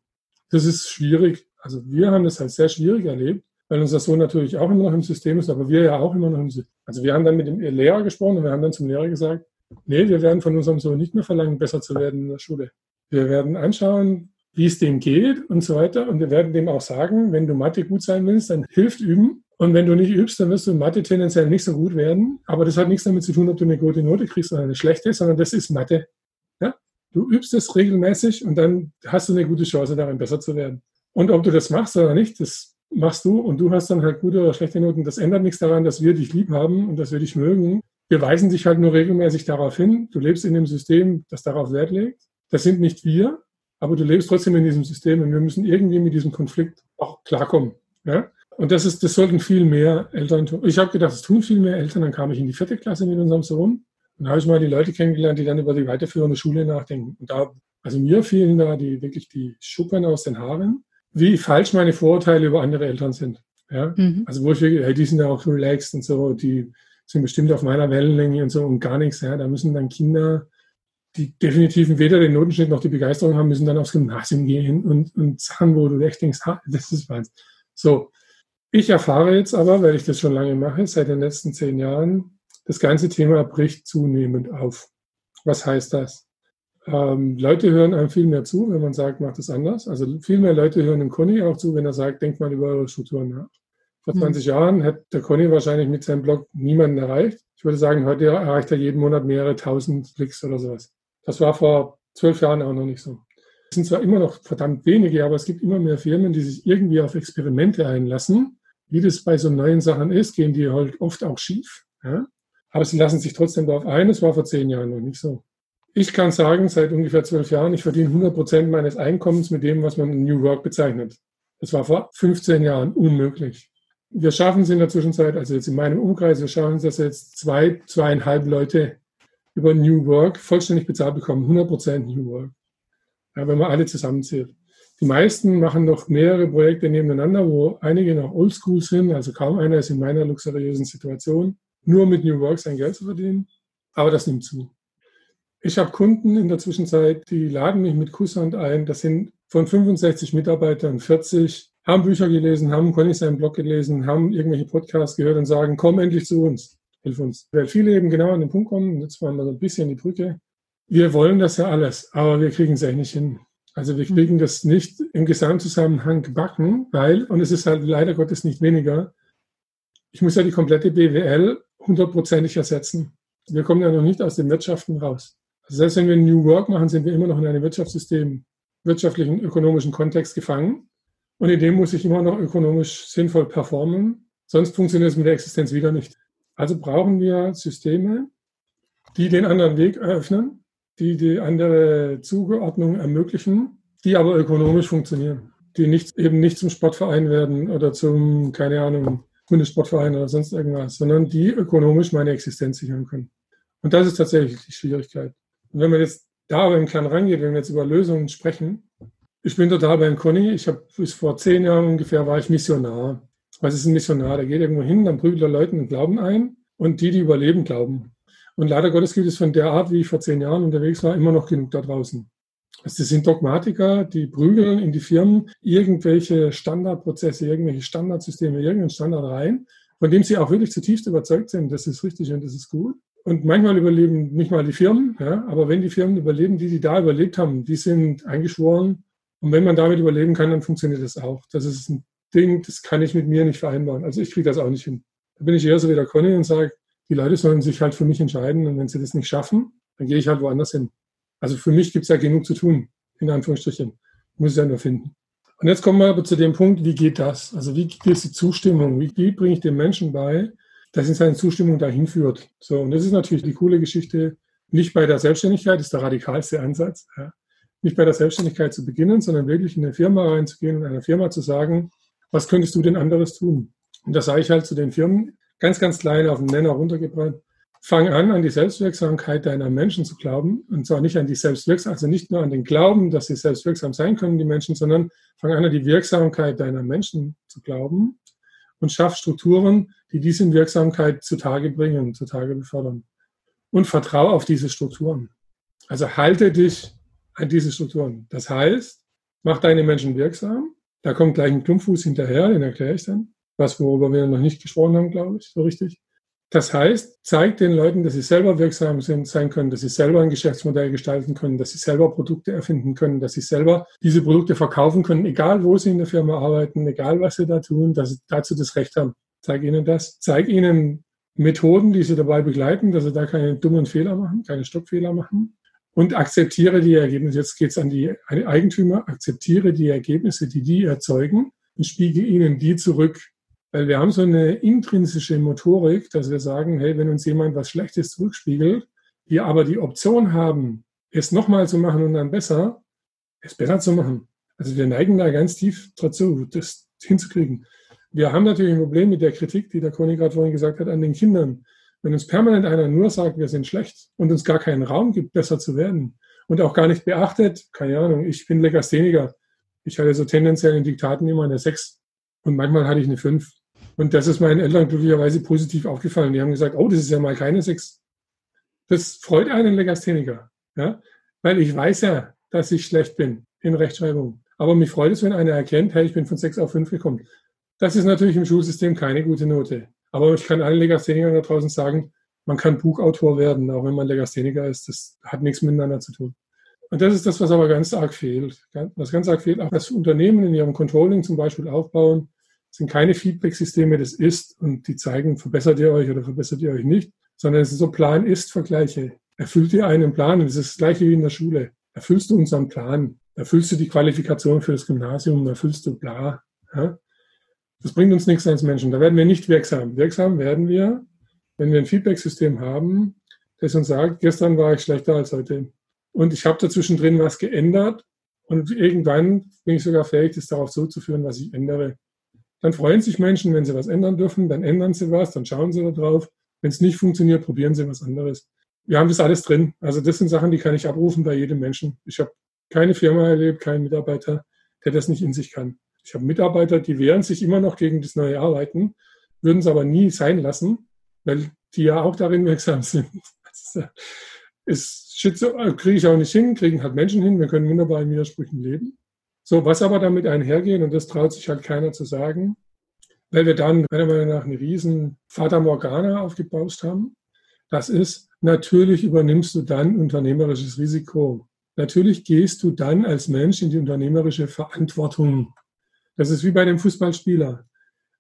Das ist schwierig. Also wir haben das halt sehr schwierig erlebt, weil unser Sohn natürlich auch immer noch im System ist, aber wir ja auch immer noch im System. Also wir haben dann mit dem Lehrer gesprochen und wir haben dann zum Lehrer gesagt, Nee, wir werden von unserem Sohn nicht mehr verlangen, besser zu werden in der Schule. Wir werden anschauen, wie es dem geht und so weiter. Und wir werden dem auch sagen, wenn du Mathe gut sein willst, dann hilft üben. Und wenn du nicht übst, dann wirst du Mathe tendenziell nicht so gut werden. Aber das hat nichts damit zu tun, ob du eine gute Note kriegst oder eine schlechte, sondern das ist Mathe. Ja? Du übst es regelmäßig und dann hast du eine gute Chance, darin besser zu werden. Und ob du das machst oder nicht, das machst du und du hast dann halt gute oder schlechte Noten. Das ändert nichts daran, dass wir dich lieb haben und dass wir dich mögen. Wir weisen dich halt nur regelmäßig darauf hin. Du lebst in dem System, das darauf Wert legt. Das sind nicht wir, aber du lebst trotzdem in diesem System und wir müssen irgendwie mit diesem Konflikt auch klarkommen. Ja? Und das ist, das sollten viel mehr Eltern tun. Ich habe gedacht, es tun viel mehr Eltern. Dann kam ich in die vierte Klasse mit unserem Sohn. Und da habe ich mal die Leute kennengelernt, die dann über die weiterführende Schule nachdenken. Und da, also mir fielen da die, wirklich die Schuppen aus den Haaren, wie falsch meine Vorurteile über andere Eltern sind. Ja? Mhm. Also wo ich wirklich, hey, die sind ja auch relaxed und so, die sind bestimmt auf meiner Wellenlänge und so und gar nichts. Ja? Da müssen dann Kinder, die definitiv weder den Notenschnitt noch die Begeisterung haben, müssen dann aufs Gymnasium gehen und, und Sachen, wo du echt denkst, ha, das ist was. So, ich erfahre jetzt aber, weil ich das schon lange mache, seit den letzten zehn Jahren, das ganze Thema bricht zunehmend auf. Was heißt das? Ähm, Leute hören einem viel mehr zu, wenn man sagt, macht es anders. Also viel mehr Leute hören dem Conny auch zu, wenn er sagt, denkt mal über eure Strukturen nach. Vor 20 hm. Jahren hat der Conny wahrscheinlich mit seinem Blog niemanden erreicht. Ich würde sagen, heute erreicht er jeden Monat mehrere tausend Klicks oder sowas. Das war vor zwölf Jahren auch noch nicht so. Es sind zwar immer noch verdammt wenige, aber es gibt immer mehr Firmen, die sich irgendwie auf Experimente einlassen. Wie das bei so neuen Sachen ist, gehen die halt oft auch schief. Ja? Aber sie lassen sich trotzdem darauf ein. Das war vor zehn Jahren noch nicht so. Ich kann sagen, seit ungefähr zwölf Jahren, ich verdiene 100 Prozent meines Einkommens mit dem, was man New Work bezeichnet. Das war vor 15 Jahren unmöglich. Wir schaffen es in der Zwischenzeit, also jetzt in meinem Umkreis, wir schaffen es, dass jetzt zwei, zweieinhalb Leute über New Work vollständig bezahlt bekommen, 100 Prozent New Work. Ja, wenn man alle zusammenzählt. Die meisten machen noch mehrere Projekte nebeneinander, wo einige noch oldschool sind, also kaum einer ist in meiner luxuriösen Situation, nur mit New Work sein Geld zu verdienen. Aber das nimmt zu. Ich habe Kunden in der Zwischenzeit, die laden mich mit Kusshand ein. Das sind von 65 Mitarbeitern 40, haben Bücher gelesen, haben Conny seinen Blog gelesen, haben irgendwelche Podcasts gehört und sagen, komm endlich zu uns, hilf uns. Weil viele eben genau an den Punkt kommen, jetzt machen wir so ein bisschen die Brücke. Wir wollen das ja alles, aber wir kriegen es eigentlich nicht hin. Also wir kriegen das nicht im Gesamtzusammenhang gebacken, weil, und es ist halt leider Gottes nicht weniger, ich muss ja die komplette BWL hundertprozentig ersetzen. Wir kommen ja noch nicht aus den Wirtschaften raus. Also selbst wenn wir New Work machen, sind wir immer noch in einem Wirtschaftssystem, wirtschaftlichen, ökonomischen Kontext gefangen. Und in dem muss ich immer noch ökonomisch sinnvoll performen. Sonst funktioniert es mit der Existenz wieder nicht. Also brauchen wir Systeme, die den anderen Weg eröffnen, die die andere Zugeordnung ermöglichen, die aber ökonomisch funktionieren, die nicht, eben nicht zum Sportverein werden oder zum, keine Ahnung, Bundessportverein oder sonst irgendwas, sondern die ökonomisch meine Existenz sichern können. Und das ist tatsächlich die Schwierigkeit. Und wenn man jetzt da aber im Kern rangeht, wenn wir jetzt über Lösungen sprechen, ich bin total beim Conny. Ich habe bis vor zehn Jahren ungefähr war ich Missionar. Was ist ein Missionar? Der geht irgendwo hin, dann prügelt er Leuten einen Glauben ein und die, die überleben, glauben. Und leider Gottes gibt es von der Art, wie ich vor zehn Jahren unterwegs war, immer noch genug da draußen. Also das sind Dogmatiker, die prügeln in die Firmen irgendwelche Standardprozesse, irgendwelche Standardsysteme, irgendeinen Standard rein, von dem sie auch wirklich zutiefst überzeugt sind, das ist richtig und das ist gut. Und manchmal überleben nicht mal die Firmen, ja, aber wenn die Firmen überleben, die, die da überlebt haben, die sind eingeschworen. Und wenn man damit überleben kann, dann funktioniert das auch. Das ist ein Ding, das kann ich mit mir nicht vereinbaren. Also ich kriege das auch nicht hin. Da bin ich eher so wie der Conny und sage, die Leute sollen sich halt für mich entscheiden und wenn sie das nicht schaffen, dann gehe ich halt woanders hin. Also für mich gibt es ja genug zu tun, in Anführungsstrichen. Ich muss es ja nur finden. Und jetzt kommen wir aber zu dem Punkt, wie geht das? Also wie geht die Zustimmung? Wie, wie bringe ich dem Menschen bei, dass ihn seine Zustimmung dahin führt? So, und das ist natürlich die coole Geschichte, nicht bei der Selbstständigkeit, ist der radikalste Ansatz, ja. nicht bei der Selbstständigkeit zu beginnen, sondern wirklich in eine Firma reinzugehen und einer Firma zu sagen, was könntest du denn anderes tun? Und das sage ich halt zu den Firmen, ganz, ganz klein auf den Nenner runtergebracht. Fang an, an die Selbstwirksamkeit deiner Menschen zu glauben. Und zwar nicht an die Selbstwirksamkeit, also nicht nur an den Glauben, dass sie selbstwirksam sein können, die Menschen, sondern fang an, an die Wirksamkeit deiner Menschen zu glauben und schaff Strukturen, die diese Wirksamkeit zutage bringen, zutage befördern. Und vertraue auf diese Strukturen. Also halte dich an diese Strukturen. Das heißt, mach deine Menschen wirksam. Da kommt gleich ein Klumpfuß hinterher, den erkläre ich dann was worüber wir noch nicht gesprochen haben, glaube ich, so richtig. Das heißt, zeigt den Leuten, dass sie selber wirksam sind, sein können, dass sie selber ein Geschäftsmodell gestalten können, dass sie selber Produkte erfinden können, dass sie selber diese Produkte verkaufen können, egal wo sie in der Firma arbeiten, egal was sie da tun, dass sie dazu das Recht haben. Zeig ihnen das. Zeig ihnen Methoden, die sie dabei begleiten, dass sie da keine dummen Fehler machen, keine Stockfehler machen. Und akzeptiere die Ergebnisse. Jetzt geht es an die Eigentümer. Akzeptiere die Ergebnisse, die die erzeugen und spiegel ihnen die zurück. Weil wir haben so eine intrinsische Motorik, dass wir sagen, hey, wenn uns jemand was Schlechtes zurückspiegelt, wir aber die Option haben, es nochmal zu machen und dann besser, es besser zu machen. Also wir neigen da ganz tief dazu, das hinzukriegen. Wir haben natürlich ein Problem mit der Kritik, die der Conny gerade vorhin gesagt hat, an den Kindern. Wenn uns permanent einer nur sagt, wir sind schlecht und uns gar keinen Raum gibt, besser zu werden und auch gar nicht beachtet, keine Ahnung, ich bin Legastheniker. Ich hatte so tendenziell in Diktaten immer eine 6 und manchmal hatte ich eine 5. Und das ist meinen Eltern glücklicherweise positiv aufgefallen. Die haben gesagt, oh, das ist ja mal keine 6. Das freut einen Legastheniker, ja? weil ich weiß ja, dass ich schlecht bin in Rechtschreibung. Aber mich freut es, wenn einer erkennt, hey, ich bin von 6 auf 5 gekommen. Das ist natürlich im Schulsystem keine gute Note. Aber ich kann allen Legasthenikern da draußen sagen, man kann Buchautor werden, auch wenn man Legastheniker ist. Das hat nichts miteinander zu tun. Und das ist das, was aber ganz arg fehlt. Was ganz arg fehlt, auch das Unternehmen in ihrem Controlling zum Beispiel aufbauen, sind keine Feedback-Systeme, das ist und die zeigen, verbessert ihr euch oder verbessert ihr euch nicht, sondern es sind so Plan-Ist-Vergleiche. Erfüllt ihr einen Plan? Das ist das gleiche wie in der Schule. Erfüllst du unseren Plan? Erfüllst du die Qualifikation für das Gymnasium? Erfüllst du bla? Ja? Das bringt uns nichts als Menschen. Da werden wir nicht wirksam. Wirksam werden wir, wenn wir ein Feedback-System haben, das uns sagt, gestern war ich schlechter als heute. Und ich habe dazwischen drin was geändert und irgendwann bin ich sogar fähig, das darauf so zu führen, was ich ändere. Dann freuen sich Menschen, wenn sie was ändern dürfen, dann ändern sie was, dann schauen sie da drauf. Wenn es nicht funktioniert, probieren sie was anderes. Wir haben das alles drin. Also das sind Sachen, die kann ich abrufen bei jedem Menschen. Ich habe keine Firma erlebt, keinen Mitarbeiter, der das nicht in sich kann. Ich habe Mitarbeiter, die wehren sich immer noch gegen das neue Arbeiten, würden es aber nie sein lassen, weil die ja auch darin wirksam <laughs> sind. Ist kriege ich auch nicht hin, kriegen halt Menschen hin, wir können wunderbar in Widersprüchen leben. So, was aber damit einhergehen, und das traut sich halt keiner zu sagen, weil wir dann meiner Meinung nach eine riesen Fata Morgana aufgebaut haben. Das ist, natürlich übernimmst du dann unternehmerisches Risiko. Natürlich gehst du dann als Mensch in die unternehmerische Verantwortung. Das ist wie bei dem Fußballspieler.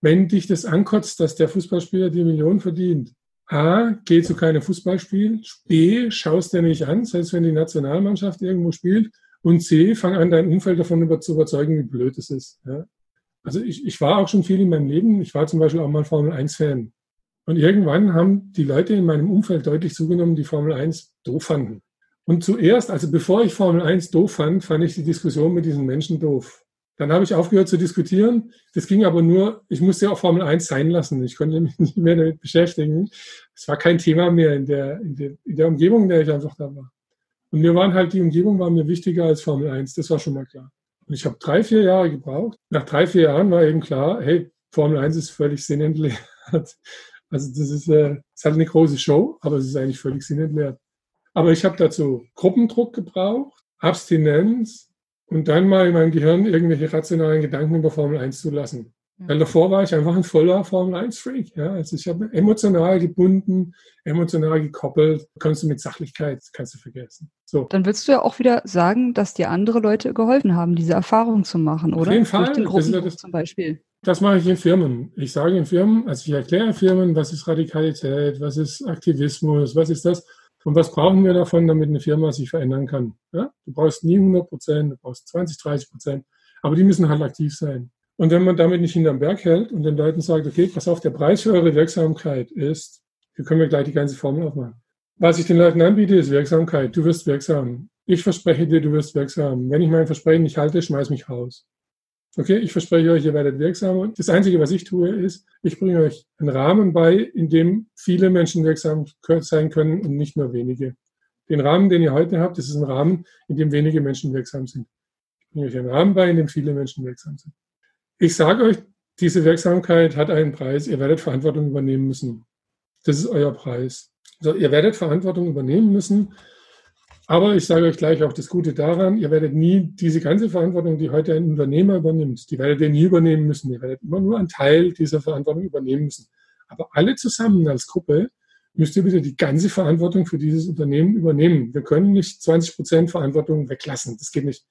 Wenn dich das ankotzt, dass der Fußballspieler die Millionen verdient, A, geh zu keinem Fußballspiel, B, schaust dir nicht an, selbst wenn die Nationalmannschaft irgendwo spielt, und C, fang an, dein Umfeld davon über, zu überzeugen, wie blöd es ist. Ja? Also ich, ich war auch schon viel in meinem Leben, ich war zum Beispiel auch mal Formel 1-Fan. Und irgendwann haben die Leute in meinem Umfeld deutlich zugenommen, die Formel 1 doof fanden. Und zuerst, also bevor ich Formel 1 doof fand, fand ich die Diskussion mit diesen Menschen doof. Dann habe ich aufgehört zu diskutieren. Das ging aber nur, ich musste ja auch Formel 1 sein lassen. Ich konnte mich <laughs> nicht mehr damit beschäftigen. Es war kein Thema mehr in der, in der, in der Umgebung, in der ich einfach da war. Und mir waren halt, die Umgebung war mir wichtiger als Formel 1. Das war schon mal klar. Und ich habe drei, vier Jahre gebraucht. Nach drei, vier Jahren war eben klar, hey, Formel 1 ist völlig sinnentleert. <laughs> Also das ist, äh, ist halt eine große Show, aber es ist eigentlich völlig sinnentleert. Aber ich habe dazu Gruppendruck gebraucht, Abstinenz und dann mal in meinem Gehirn irgendwelche rationalen Gedanken über Formel 1 zu lassen. Ja. Weil davor war ich einfach ein voller Formel 1-Freak. Ja? Also ich habe emotional gebunden, emotional gekoppelt. Kannst du mit Sachlichkeit, kannst du vergessen. So. Dann würdest du ja auch wieder sagen, dass dir andere Leute geholfen haben, diese Erfahrung zu machen, oder? Auf jeden Fall. das, das, zum Beispiel. Das mache ich in Firmen. Ich sage in Firmen, also ich erkläre Firmen, was ist Radikalität, was ist Aktivismus, was ist das und was brauchen wir davon, damit eine Firma sich verändern kann. Ja? Du brauchst nie 100 Prozent, du brauchst 20, 30 Prozent, aber die müssen halt aktiv sein. Und wenn man damit nicht hinterm Berg hält und den Leuten sagt, okay, pass auf, der Preis für eure Wirksamkeit ist, hier können wir gleich die ganze Formel aufmachen. Was ich den Leuten anbiete, ist Wirksamkeit. Du wirst wirksam. Ich verspreche dir, du wirst wirksam. Wenn ich mein Versprechen nicht halte, schmeiß mich raus. Okay, ich verspreche euch, ihr werdet wirksam. Das Einzige, was ich tue, ist, ich bringe euch einen Rahmen bei, in dem viele Menschen wirksam sein können und nicht nur wenige. Den Rahmen, den ihr heute habt, das ist ein Rahmen, in dem wenige Menschen wirksam sind. Ich bringe euch einen Rahmen bei, in dem viele Menschen wirksam sind. Ich sage euch, diese Wirksamkeit hat einen Preis. Ihr werdet Verantwortung übernehmen müssen. Das ist euer Preis. Also ihr werdet Verantwortung übernehmen müssen. Aber ich sage euch gleich auch das Gute daran, ihr werdet nie diese ganze Verantwortung, die heute ein Unternehmer übernimmt, die werdet ihr nie übernehmen müssen. Ihr werdet immer nur einen Teil dieser Verantwortung übernehmen müssen. Aber alle zusammen als Gruppe müsst ihr wieder die ganze Verantwortung für dieses Unternehmen übernehmen. Wir können nicht 20 Prozent Verantwortung weglassen. Das geht nicht.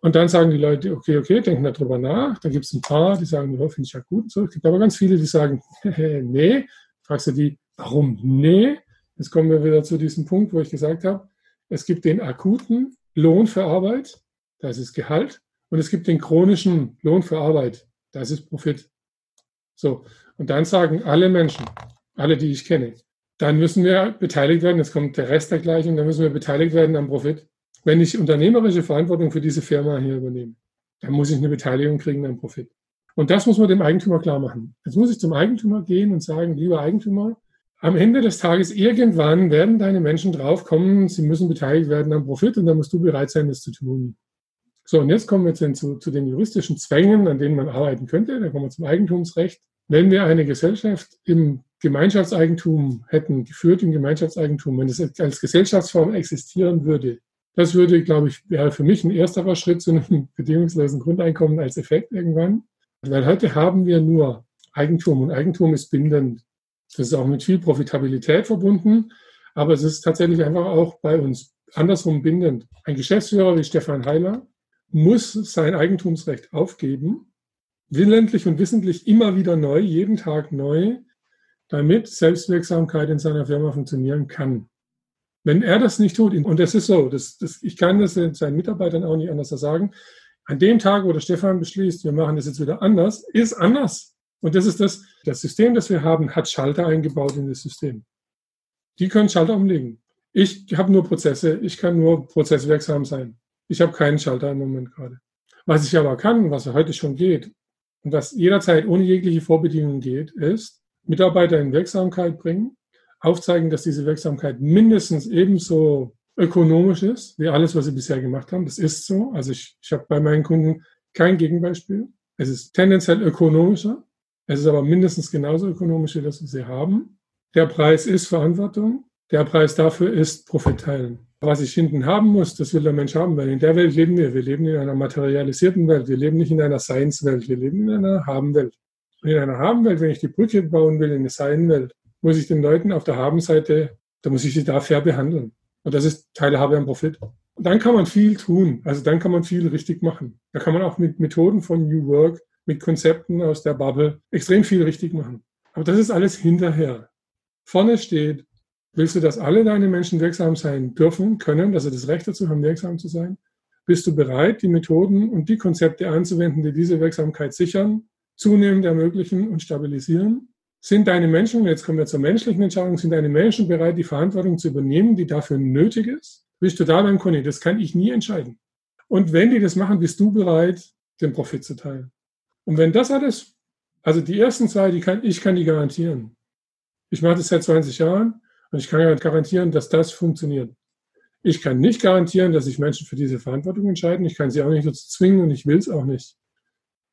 Und dann sagen die Leute, okay, okay, denken darüber nach. Dann gibt es ein paar, die sagen, ja, finde ich ja gut. So, es gibt aber ganz viele, die sagen, <laughs> nee. Fragst du die, warum nee? Jetzt kommen wir wieder zu diesem Punkt, wo ich gesagt habe, es gibt den akuten Lohn für Arbeit, das ist Gehalt, und es gibt den chronischen Lohn für Arbeit, Das ist Profit. So, und dann sagen alle Menschen, alle, die ich kenne, dann müssen wir beteiligt werden, jetzt kommt der Rest der Gleichung, dann müssen wir beteiligt werden am Profit. Wenn ich unternehmerische Verantwortung für diese Firma hier übernehme, dann muss ich eine Beteiligung kriegen am Profit. Und das muss man dem Eigentümer klar machen. Jetzt muss ich zum Eigentümer gehen und sagen, lieber Eigentümer, am Ende des Tages irgendwann werden deine Menschen draufkommen, sie müssen beteiligt werden am Profit und dann musst du bereit sein, das zu tun. So, und jetzt kommen wir zu, zu den juristischen Zwängen, an denen man arbeiten könnte. Da kommen wir zum Eigentumsrecht. Wenn wir eine Gesellschaft im Gemeinschaftseigentum hätten, geführt im Gemeinschaftseigentum, wenn es als Gesellschaftsform existieren würde, das würde, glaube ich, wäre für mich ein ersterer Schritt zu einem <laughs> bedingungslosen Grundeinkommen als Effekt irgendwann. Weil heute haben wir nur Eigentum und Eigentum ist bindend. Das ist auch mit viel Profitabilität verbunden, aber es ist tatsächlich einfach auch bei uns andersrum bindend. Ein Geschäftsführer wie Stefan Heiler muss sein Eigentumsrecht aufgeben, willentlich und wissentlich immer wieder neu, jeden Tag neu, damit Selbstwirksamkeit in seiner Firma funktionieren kann. Wenn er das nicht tut, und das ist so, das, das, ich kann das seinen Mitarbeitern auch nicht anders sagen, an dem Tag, wo der Stefan beschließt, wir machen das jetzt wieder anders, ist anders. Und das ist das, das System, das wir haben, hat Schalter eingebaut in das System. Die können Schalter umlegen. Ich habe nur Prozesse, ich kann nur prozesswirksam sein. Ich habe keinen Schalter im Moment gerade. Was ich aber kann, was heute schon geht und was jederzeit ohne jegliche Vorbedingungen geht, ist, Mitarbeiter in Wirksamkeit bringen, aufzeigen, dass diese Wirksamkeit mindestens ebenso ökonomisch ist, wie alles, was sie bisher gemacht haben. Das ist so. Also ich, ich habe bei meinen Kunden kein Gegenbeispiel. Es ist tendenziell ökonomischer. Es ist aber mindestens genauso ökonomisch wie das, was sie haben. Der Preis ist Verantwortung. Der Preis dafür ist Profit teilen. Was ich hinten haben muss, das will der Mensch haben, weil in der Welt leben wir. Wir leben in einer materialisierten Welt. Wir leben nicht in einer Science-Welt. Wir leben in einer Haben-Welt. Und in einer Haben-Welt, wenn ich die Brücke bauen will in eine Sein-Welt, muss ich den Leuten auf der Haben-Seite, da muss ich sie da fair behandeln. Und das ist Teilhabe am Profit. Und dann kann man viel tun. Also dann kann man viel richtig machen. Da kann man auch mit Methoden von New Work, mit Konzepten aus der Bubble extrem viel richtig machen. Aber das ist alles hinterher. Vorne steht, willst du, dass alle deine Menschen wirksam sein dürfen, können, dass sie das Recht dazu haben, wirksam zu sein? Bist du bereit, die Methoden und die Konzepte anzuwenden, die diese Wirksamkeit sichern, zunehmend ermöglichen und stabilisieren? Sind deine Menschen, jetzt kommen wir zur menschlichen Entscheidung, sind deine Menschen bereit, die Verantwortung zu übernehmen, die dafür nötig ist? Bist du da beim Conny? Das kann ich nie entscheiden. Und wenn die das machen, bist du bereit, den Profit zu teilen. Und wenn das alles, also die ersten zwei, die kann, ich kann die garantieren. Ich mache das seit 20 Jahren und ich kann garantieren, dass das funktioniert. Ich kann nicht garantieren, dass sich Menschen für diese Verantwortung entscheiden. Ich kann sie auch nicht dazu zwingen und ich will es auch nicht.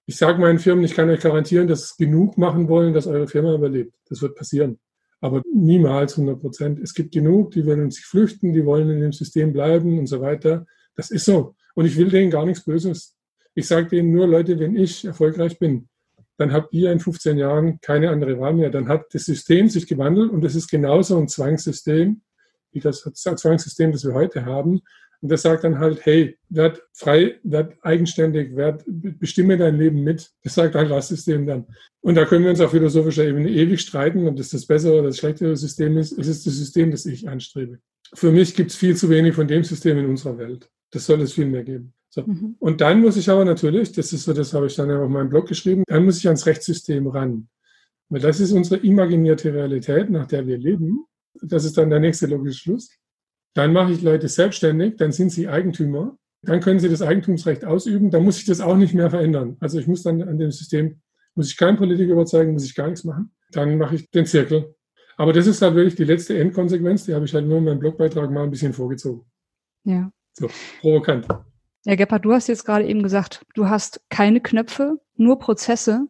Ich sage meinen Firmen, ich kann euch garantieren, dass genug machen wollen, dass eure Firma überlebt. Das wird passieren. Aber niemals 100 Prozent. Es gibt genug, die wollen sich flüchten, die wollen in dem System bleiben und so weiter. Das ist so. Und ich will denen gar nichts Böses. Ich sage denen nur, Leute, wenn ich erfolgreich bin, dann habt ihr in 15 Jahren keine andere Wahl mehr. Dann hat das System sich gewandelt und es ist genauso ein Zwangssystem wie das Zwangssystem, das wir heute haben. Und das sagt dann halt, hey, werd frei, werd eigenständig, werd, bestimme dein Leben mit. Das sagt halt das System dann. Und da können wir uns auf philosophischer Ebene ewig streiten, ob das das bessere oder das schlechtere System ist. Es ist das System, das ich anstrebe. Für mich gibt es viel zu wenig von dem System in unserer Welt. Das soll es viel mehr geben. So. Mhm. Und dann muss ich aber natürlich, das ist so, das habe ich dann ja auf meinem Blog geschrieben, dann muss ich ans Rechtssystem ran. Weil das ist unsere imaginierte Realität, nach der wir leben. Das ist dann der nächste logische Schluss. Dann mache ich Leute selbstständig, dann sind sie Eigentümer. Dann können sie das Eigentumsrecht ausüben. Dann muss ich das auch nicht mehr verändern. Also ich muss dann an dem System, muss ich keinen Politiker überzeugen, muss ich gar nichts machen. Dann mache ich den Zirkel. Aber das ist halt wirklich die letzte Endkonsequenz. Die habe ich halt nur in meinem Blogbeitrag mal ein bisschen vorgezogen. Ja. So, provokant. Ja, Gebhard, du hast jetzt gerade eben gesagt, du hast keine Knöpfe, nur Prozesse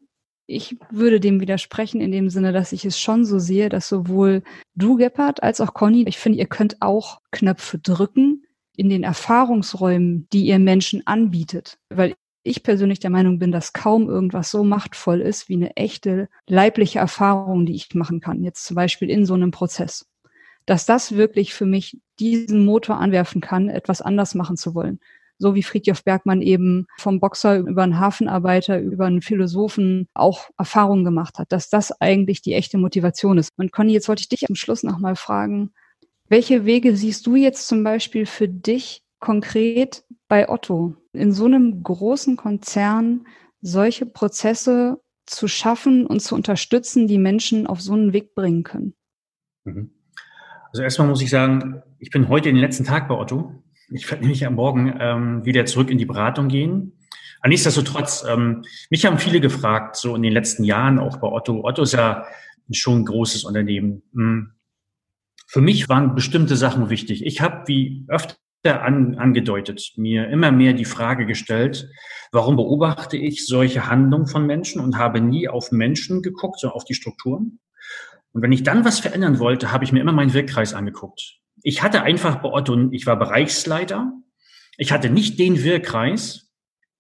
ich würde dem widersprechen in dem Sinne, dass ich es schon so sehe, dass sowohl du, Gebhardt, als auch Conny, ich finde, ihr könnt auch Knöpfe drücken in den Erfahrungsräumen, die ihr Menschen anbietet. Weil ich persönlich der Meinung bin, dass kaum irgendwas so machtvoll ist wie eine echte leibliche Erfahrung, die ich machen kann. Jetzt zum Beispiel in so einem Prozess. Dass das wirklich für mich diesen Motor anwerfen kann, etwas anders machen zu wollen so wie Friedjof Bergmann eben vom Boxer über einen Hafenarbeiter, über einen Philosophen auch Erfahrungen gemacht hat, dass das eigentlich die echte Motivation ist. Und Conny, jetzt wollte ich dich am Schluss nochmal fragen, welche Wege siehst du jetzt zum Beispiel für dich konkret bei Otto? In so einem großen Konzern solche Prozesse zu schaffen und zu unterstützen, die Menschen auf so einen Weg bringen können? Mhm. Also erstmal muss ich sagen, ich bin heute den letzten Tag bei Otto. Ich werde nämlich am Morgen ähm, wieder zurück in die Beratung gehen. Aber nichtsdestotrotz, ähm, mich haben viele gefragt, so in den letzten Jahren auch bei Otto. Otto ist ja schon ein großes Unternehmen. Hm. Für mich waren bestimmte Sachen wichtig. Ich habe, wie öfter an, angedeutet, mir immer mehr die Frage gestellt, warum beobachte ich solche Handlungen von Menschen und habe nie auf Menschen geguckt, sondern auf die Strukturen. Und wenn ich dann was verändern wollte, habe ich mir immer meinen Wirkkreis angeguckt. Ich hatte einfach bei Otto, ich war Bereichsleiter. Ich hatte nicht den Wirkkreis,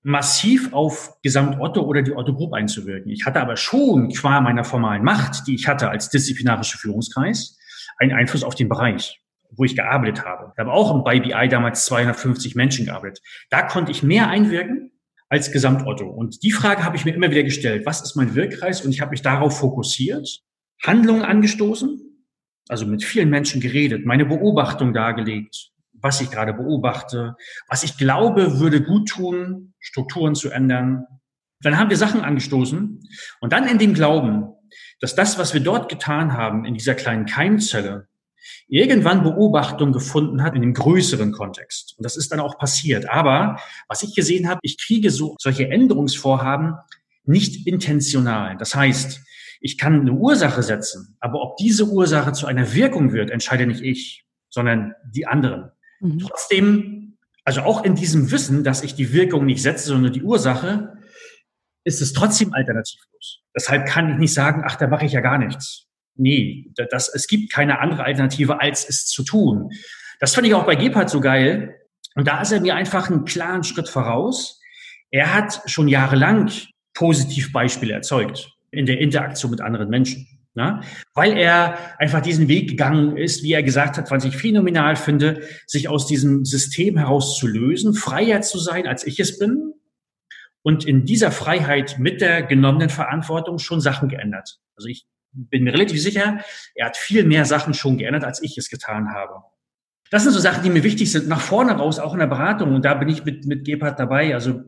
massiv auf Gesamt Otto oder die Otto Group einzuwirken. Ich hatte aber schon qua meiner formalen Macht, die ich hatte als disziplinarische Führungskreis, einen Einfluss auf den Bereich, wo ich gearbeitet habe. Ich habe auch bei BI damals 250 Menschen gearbeitet. Da konnte ich mehr einwirken als Gesamt Otto. Und die Frage habe ich mir immer wieder gestellt. Was ist mein Wirkkreis? Und ich habe mich darauf fokussiert, Handlungen angestoßen, also mit vielen Menschen geredet, meine Beobachtung dargelegt, was ich gerade beobachte, was ich glaube, würde gut tun, Strukturen zu ändern. Dann haben wir Sachen angestoßen und dann in dem Glauben, dass das, was wir dort getan haben, in dieser kleinen Keimzelle, irgendwann Beobachtung gefunden hat in dem größeren Kontext. Und das ist dann auch passiert. Aber was ich gesehen habe, ich kriege so solche Änderungsvorhaben nicht intentional. Das heißt, ich kann eine Ursache setzen, aber ob diese Ursache zu einer Wirkung wird, entscheide nicht ich, sondern die anderen. Mhm. Trotzdem, also auch in diesem Wissen, dass ich die Wirkung nicht setze, sondern die Ursache, ist es trotzdem alternativlos. Deshalb kann ich nicht sagen, ach, da mache ich ja gar nichts. Nee, das, es gibt keine andere Alternative, als es zu tun. Das fand ich auch bei Gebhardt so geil. Und da ist er mir einfach einen klaren Schritt voraus. Er hat schon jahrelang Positivbeispiele erzeugt in der Interaktion mit anderen Menschen. Ne? Weil er einfach diesen Weg gegangen ist, wie er gesagt hat, was ich phänomenal finde, sich aus diesem System herauszulösen, freier zu sein, als ich es bin. Und in dieser Freiheit mit der genommenen Verantwortung schon Sachen geändert. Also ich bin mir relativ sicher, er hat viel mehr Sachen schon geändert, als ich es getan habe. Das sind so Sachen, die mir wichtig sind, nach vorne raus, auch in der Beratung. Und da bin ich mit, mit Gebhardt dabei. Also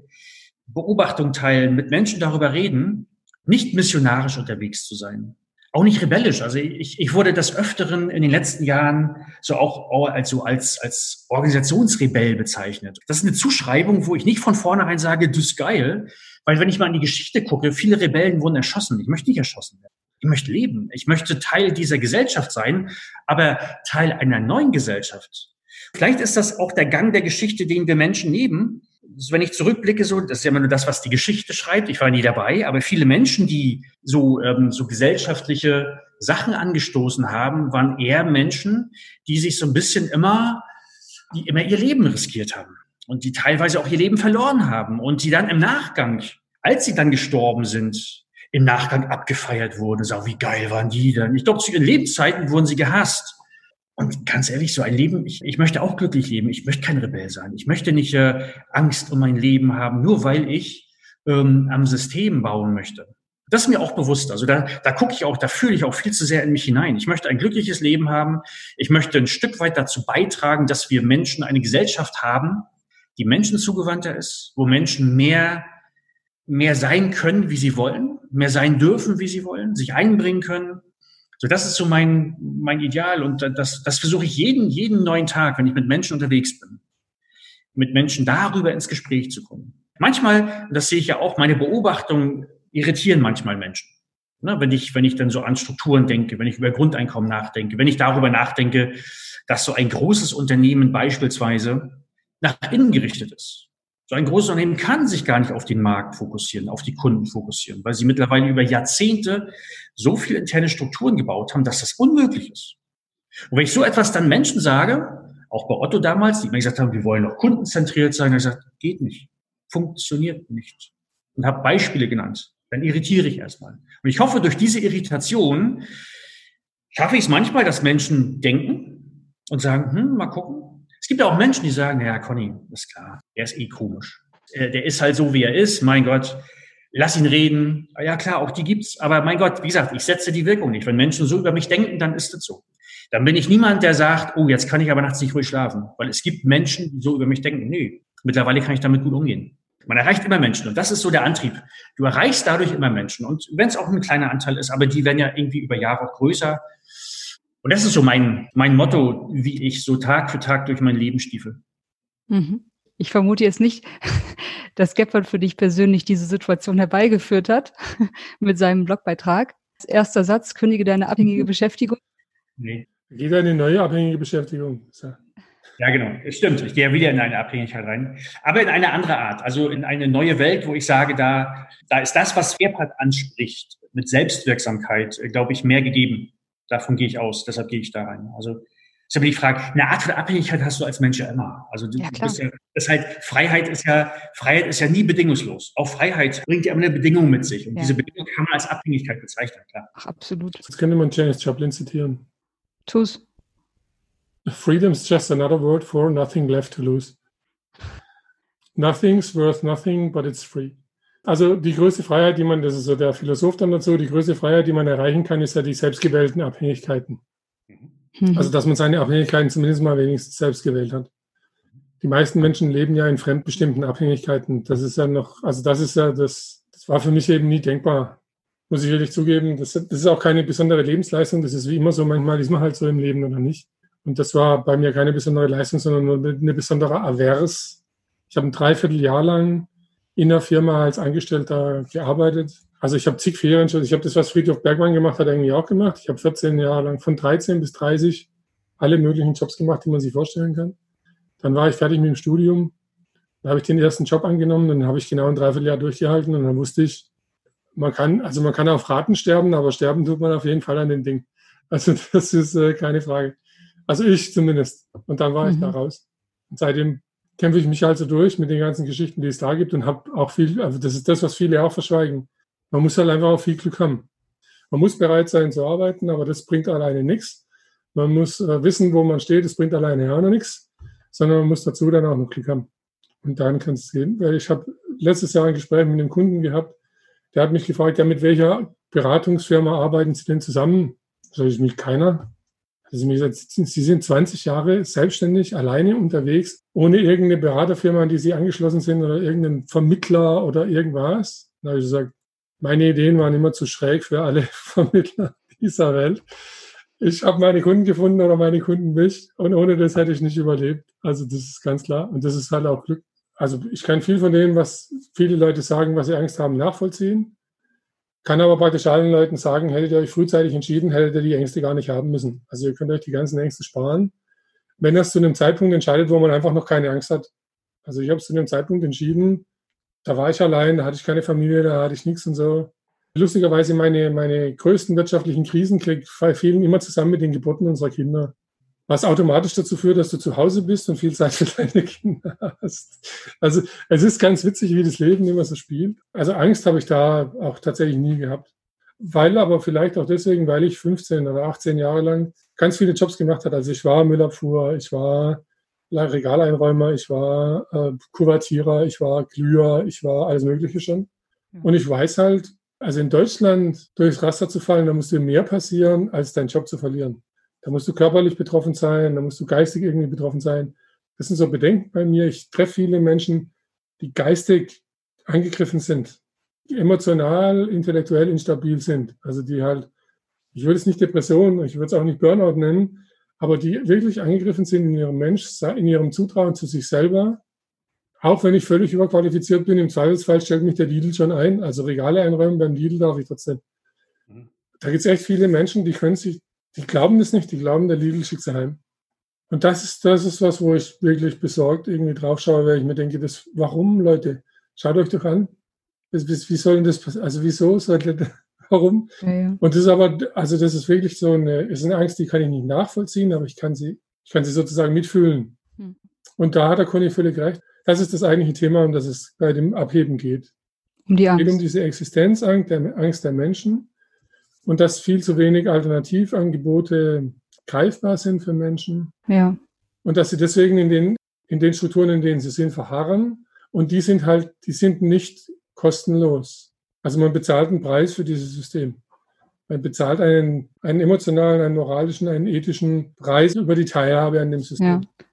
Beobachtung teilen, mit Menschen darüber reden, nicht missionarisch unterwegs zu sein. Auch nicht rebellisch. Also ich, ich wurde des Öfteren in den letzten Jahren so auch als, so als, als Organisationsrebell bezeichnet. Das ist eine Zuschreibung, wo ich nicht von vornherein sage, du ist geil, weil wenn ich mal in die Geschichte gucke, viele Rebellen wurden erschossen. Ich möchte nicht erschossen werden. Ich möchte leben. Ich möchte Teil dieser Gesellschaft sein, aber Teil einer neuen Gesellschaft. Vielleicht ist das auch der Gang der Geschichte, den wir Menschen nehmen, wenn ich zurückblicke, so, das ist ja immer nur das, was die Geschichte schreibt. Ich war nie dabei, aber viele Menschen, die so, ähm, so gesellschaftliche Sachen angestoßen haben, waren eher Menschen, die sich so ein bisschen immer, die immer ihr Leben riskiert haben und die teilweise auch ihr Leben verloren haben und die dann im Nachgang, als sie dann gestorben sind, im Nachgang abgefeiert wurden. So, wie geil waren die dann? Ich glaube, zu ihren Lebenszeiten wurden sie gehasst. Und ganz ehrlich, so ein Leben, ich, ich möchte auch glücklich leben. Ich möchte kein Rebell sein. Ich möchte nicht äh, Angst um mein Leben haben, nur weil ich ähm, am System bauen möchte. Das ist mir auch bewusst. Also da, da gucke ich auch, da fühle ich auch viel zu sehr in mich hinein. Ich möchte ein glückliches Leben haben. Ich möchte ein Stück weit dazu beitragen, dass wir Menschen eine Gesellschaft haben, die Menschen zugewandter ist, wo Menschen mehr, mehr sein können, wie sie wollen, mehr sein dürfen, wie sie wollen, sich einbringen können, so, das ist so mein, mein Ideal und das, das versuche ich jeden, jeden neuen Tag, wenn ich mit Menschen unterwegs bin, mit Menschen darüber ins Gespräch zu kommen. Manchmal, das sehe ich ja auch, meine Beobachtungen irritieren manchmal Menschen. Ne, wenn ich, wenn ich dann so an Strukturen denke, wenn ich über Grundeinkommen nachdenke, wenn ich darüber nachdenke, dass so ein großes Unternehmen beispielsweise nach innen gerichtet ist. So ein großes Unternehmen kann sich gar nicht auf den Markt fokussieren, auf die Kunden fokussieren, weil sie mittlerweile über Jahrzehnte so viele interne Strukturen gebaut haben, dass das unmöglich ist. Und wenn ich so etwas dann Menschen sage, auch bei Otto damals, die mir gesagt haben, wir wollen noch kundenzentriert sein, habe ich gesagt, geht nicht, funktioniert nicht. Und habe Beispiele genannt. Dann irritiere ich erstmal. Und ich hoffe, durch diese Irritation schaffe ich es manchmal, dass Menschen denken und sagen, hm, mal gucken, es gibt ja auch Menschen, die sagen, ja, Conny, ist klar, der ist eh komisch. Äh, der ist halt so, wie er ist. Mein Gott, lass ihn reden. Ja, klar, auch die gibt's. Aber mein Gott, wie gesagt, ich setze die Wirkung nicht. Wenn Menschen so über mich denken, dann ist es so. Dann bin ich niemand, der sagt, oh, jetzt kann ich aber nachts nicht ruhig schlafen. Weil es gibt Menschen, die so über mich denken. Nee, mittlerweile kann ich damit gut umgehen. Man erreicht immer Menschen und das ist so der Antrieb. Du erreichst dadurch immer Menschen und wenn es auch ein kleiner Anteil ist, aber die werden ja irgendwie über Jahre auch größer. Und das ist so mein, mein Motto, wie ich so Tag für Tag durch mein Leben stiefel. Mhm. Ich vermute jetzt nicht, <laughs> dass Gebhardt für dich persönlich diese Situation herbeigeführt hat <laughs> mit seinem Blogbeitrag. Erster Satz, kündige deine abhängige <laughs> Beschäftigung. Nee. Wieder eine neue abhängige Beschäftigung. Ja, genau. Es stimmt. Ich gehe ja wieder in eine Abhängigkeit rein. Aber in eine andere Art. Also in eine neue Welt, wo ich sage, da, da ist das, was Gebhardt anspricht, mit Selbstwirksamkeit, äh, glaube ich, mehr gegeben. Davon gehe ich aus. Deshalb gehe ich da rein. Also ist aber die Frage, eine Art von Abhängigkeit hast du als Mensch ja immer. Also du, ja, bist ja, das halt, Freiheit ist ja, Freiheit ist ja nie bedingungslos. Auch Freiheit bringt ja immer eine Bedingung mit sich. Und ja. diese Bedingung kann man als Abhängigkeit bezeichnen, klar. Ach, absolut. Jetzt könnte man Janis Joplin zitieren. Tu's. Freedom's just another word for nothing left to lose. Nothing's worth nothing, but it's free. Also die größte Freiheit, die man, das ist so der Philosoph dann dazu, die größte Freiheit, die man erreichen kann, ist ja die selbstgewählten Abhängigkeiten. Mhm. Also, dass man seine Abhängigkeiten zumindest mal wenigstens selbst gewählt hat. Die meisten Menschen leben ja in fremdbestimmten Abhängigkeiten. Das ist ja noch, also das ist ja das, das war für mich eben nie denkbar. Muss ich ehrlich zugeben. Das, das ist auch keine besondere Lebensleistung. Das ist wie immer so. Manchmal ist man halt so im Leben oder nicht. Und das war bei mir keine besondere Leistung, sondern nur eine besondere Avers. Ich habe ein Dreivierteljahr lang in der Firma als Angestellter gearbeitet also ich habe zig Ferien schon. Ich habe das, was Friedhof Bergmann gemacht hat, eigentlich auch gemacht. Ich habe 14 Jahre lang von 13 bis 30 alle möglichen Jobs gemacht, die man sich vorstellen kann. Dann war ich fertig mit dem Studium. Dann habe ich den ersten Job angenommen. Dann habe ich genau ein Dreivierteljahr durchgehalten und dann wusste ich, man kann, also man kann auf Raten sterben, aber sterben tut man auf jeden Fall an den Ding. Also <laughs> das ist äh, keine Frage. Also ich zumindest. Und dann war mhm. ich da raus. Und seitdem kämpfe ich mich also durch mit den ganzen Geschichten, die es da gibt und habe auch viel, also das ist das, was viele auch verschweigen. Man muss halt einfach auch viel Glück haben. Man muss bereit sein zu arbeiten, aber das bringt alleine nichts. Man muss äh, wissen, wo man steht, das bringt alleine auch noch nichts, sondern man muss dazu dann auch noch Glück haben. Und dann kann es gehen. Weil ich habe letztes Jahr ein Gespräch mit einem Kunden gehabt, der hat mich gefragt, ja, mit welcher Beratungsfirma arbeiten Sie denn zusammen? Sag ich, mit keiner. Also mir gesagt, Sie sind 20 Jahre selbstständig, alleine unterwegs, ohne irgendeine Beraterfirma, an die Sie angeschlossen sind oder irgendeinen Vermittler oder irgendwas. Da habe ich gesagt, meine Ideen waren immer zu schräg für alle <laughs> Vermittler dieser Welt. Ich habe meine Kunden gefunden oder meine Kunden mich und ohne das hätte ich nicht überlebt. Also das ist ganz klar und das ist halt auch Glück. Also ich kann viel von dem, was viele Leute sagen, was sie Angst haben, nachvollziehen. Kann aber praktisch allen Leuten sagen, hättet ihr euch frühzeitig entschieden, hättet ihr die Ängste gar nicht haben müssen. Also ihr könnt euch die ganzen Ängste sparen, wenn es zu einem Zeitpunkt entscheidet, wo man einfach noch keine Angst hat. Also ich habe es zu einem Zeitpunkt entschieden, da war ich allein, da hatte ich keine Familie, da hatte ich nichts und so. Lustigerweise meine, meine größten wirtschaftlichen Krisen fielen immer zusammen mit den Geburten unserer Kinder. Was automatisch dazu führt, dass du zu Hause bist und viel Zeit für <laughs> deine Kinder hast. Also es ist ganz witzig, wie das Leben immer so spielt. Also Angst habe ich da auch tatsächlich nie gehabt. Weil aber vielleicht auch deswegen, weil ich 15 oder 18 Jahre lang ganz viele Jobs gemacht habe. Also ich war Müllabfuhr, ich war Regaleinräumer, ich war äh, Kuvertierer, ich war Glüher, ich war alles Mögliche schon. Und ich weiß halt, also in Deutschland durchs Raster zu fallen, da muss dir mehr passieren, als deinen Job zu verlieren. Da musst du körperlich betroffen sein, da musst du geistig irgendwie betroffen sein. Das sind so Bedenken bei mir. Ich treffe viele Menschen, die geistig angegriffen sind, die emotional, intellektuell instabil sind. Also die halt, ich würde es nicht Depression, ich würde es auch nicht Burnout nennen, aber die wirklich angegriffen sind in ihrem Mensch, in ihrem Zutrauen zu sich selber. Auch wenn ich völlig überqualifiziert bin, im Zweifelsfall stellt mich der Lidl schon ein. Also Regale einräumen beim Lidl darf ich trotzdem. Mhm. Da gibt es echt viele Menschen, die können sich, die glauben das nicht, die glauben, der Lidl schickt sie heim. Und das ist, das ist was, wo ich wirklich besorgt irgendwie drauf schaue, weil ich mir denke, das, warum, Leute? Schaut euch doch an. Wie, wie soll denn das passieren? Also wieso sollte, warum. Ja, ja. Und das ist aber, also das ist wirklich so eine, ist eine Angst, die kann ich nicht nachvollziehen, aber ich kann sie, ich kann sie sozusagen mitfühlen. Hm. Und da hat der Conny völlig recht. Das ist das eigentliche Thema, um das es bei dem Abheben geht. Um die Angst. Es geht um diese Existenzangst der, Angst der Menschen und dass viel zu wenig Alternativangebote greifbar sind für Menschen. Ja. Und dass sie deswegen in den, in den Strukturen, in denen sie sind, verharren. Und die sind halt, die sind nicht kostenlos. Also man bezahlt einen Preis für dieses System. Man bezahlt einen, einen emotionalen, einen moralischen, einen ethischen Preis über die Teilhabe an dem System. Ja.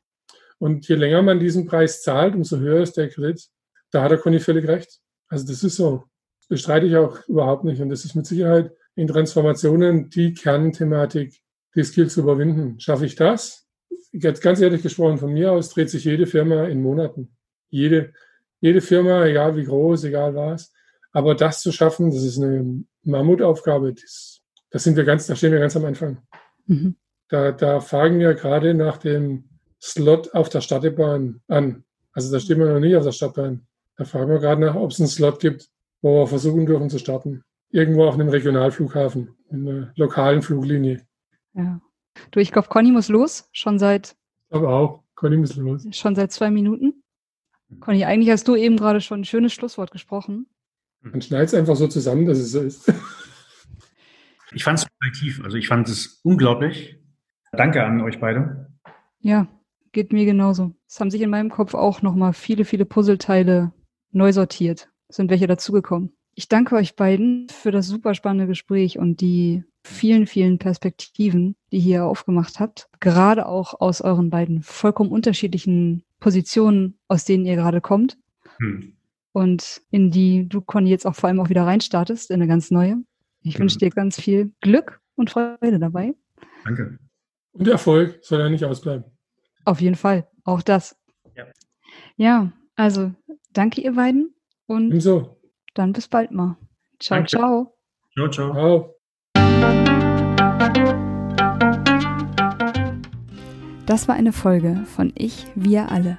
Und je länger man diesen Preis zahlt, umso höher ist der Kredit. da hat der Conny völlig recht. Also das ist so. Das bestreite ich auch überhaupt nicht. Und das ist mit Sicherheit in Transformationen die Kernthematik, die Skills zu überwinden. Schaffe ich das? Jetzt ganz ehrlich gesprochen, von mir aus dreht sich jede Firma in Monaten. Jede, jede Firma, egal wie groß, egal was. Aber das zu schaffen, das ist eine Mammutaufgabe. Das, das sind wir ganz, da stehen wir ganz am Anfang. Mhm. Da, da fragen wir gerade nach dem Slot auf der Stadtbahn an. Also da stehen wir noch nicht auf der Stadtbahn. Da fragen wir gerade nach, ob es einen Slot gibt, wo wir versuchen dürfen zu starten. Irgendwo auf einem Regionalflughafen, in einer lokalen Fluglinie. Ja. Du, ich glaube, Conny muss los, schon seit. Aber auch, Conny muss los. Schon seit zwei Minuten. Conny, eigentlich hast du eben gerade schon ein schönes Schlusswort gesprochen. Man schneidet es einfach so zusammen, dass es so ist. <laughs> Ich fand es tief, also ich fand es unglaublich. Danke an euch beide. Ja, geht mir genauso. Es haben sich in meinem Kopf auch nochmal viele, viele Puzzleteile neu sortiert. Es sind welche dazugekommen. Ich danke euch beiden für das super spannende Gespräch und die vielen, vielen Perspektiven, die ihr aufgemacht habt. Gerade auch aus euren beiden vollkommen unterschiedlichen Positionen, aus denen ihr gerade kommt. Hm. Und in die du, Conny, jetzt auch vor allem auch wieder reinstartest, in eine ganz neue. Ich hm. wünsche dir ganz viel Glück und Freude dabei. Danke. Und Erfolg soll ja nicht ausbleiben. Auf jeden Fall, auch das. Ja, ja also danke ihr beiden und Ebenso. dann bis bald mal. Ciao, danke. ciao. Ciao, ciao. ciao. Das war eine Folge von Ich, wir alle,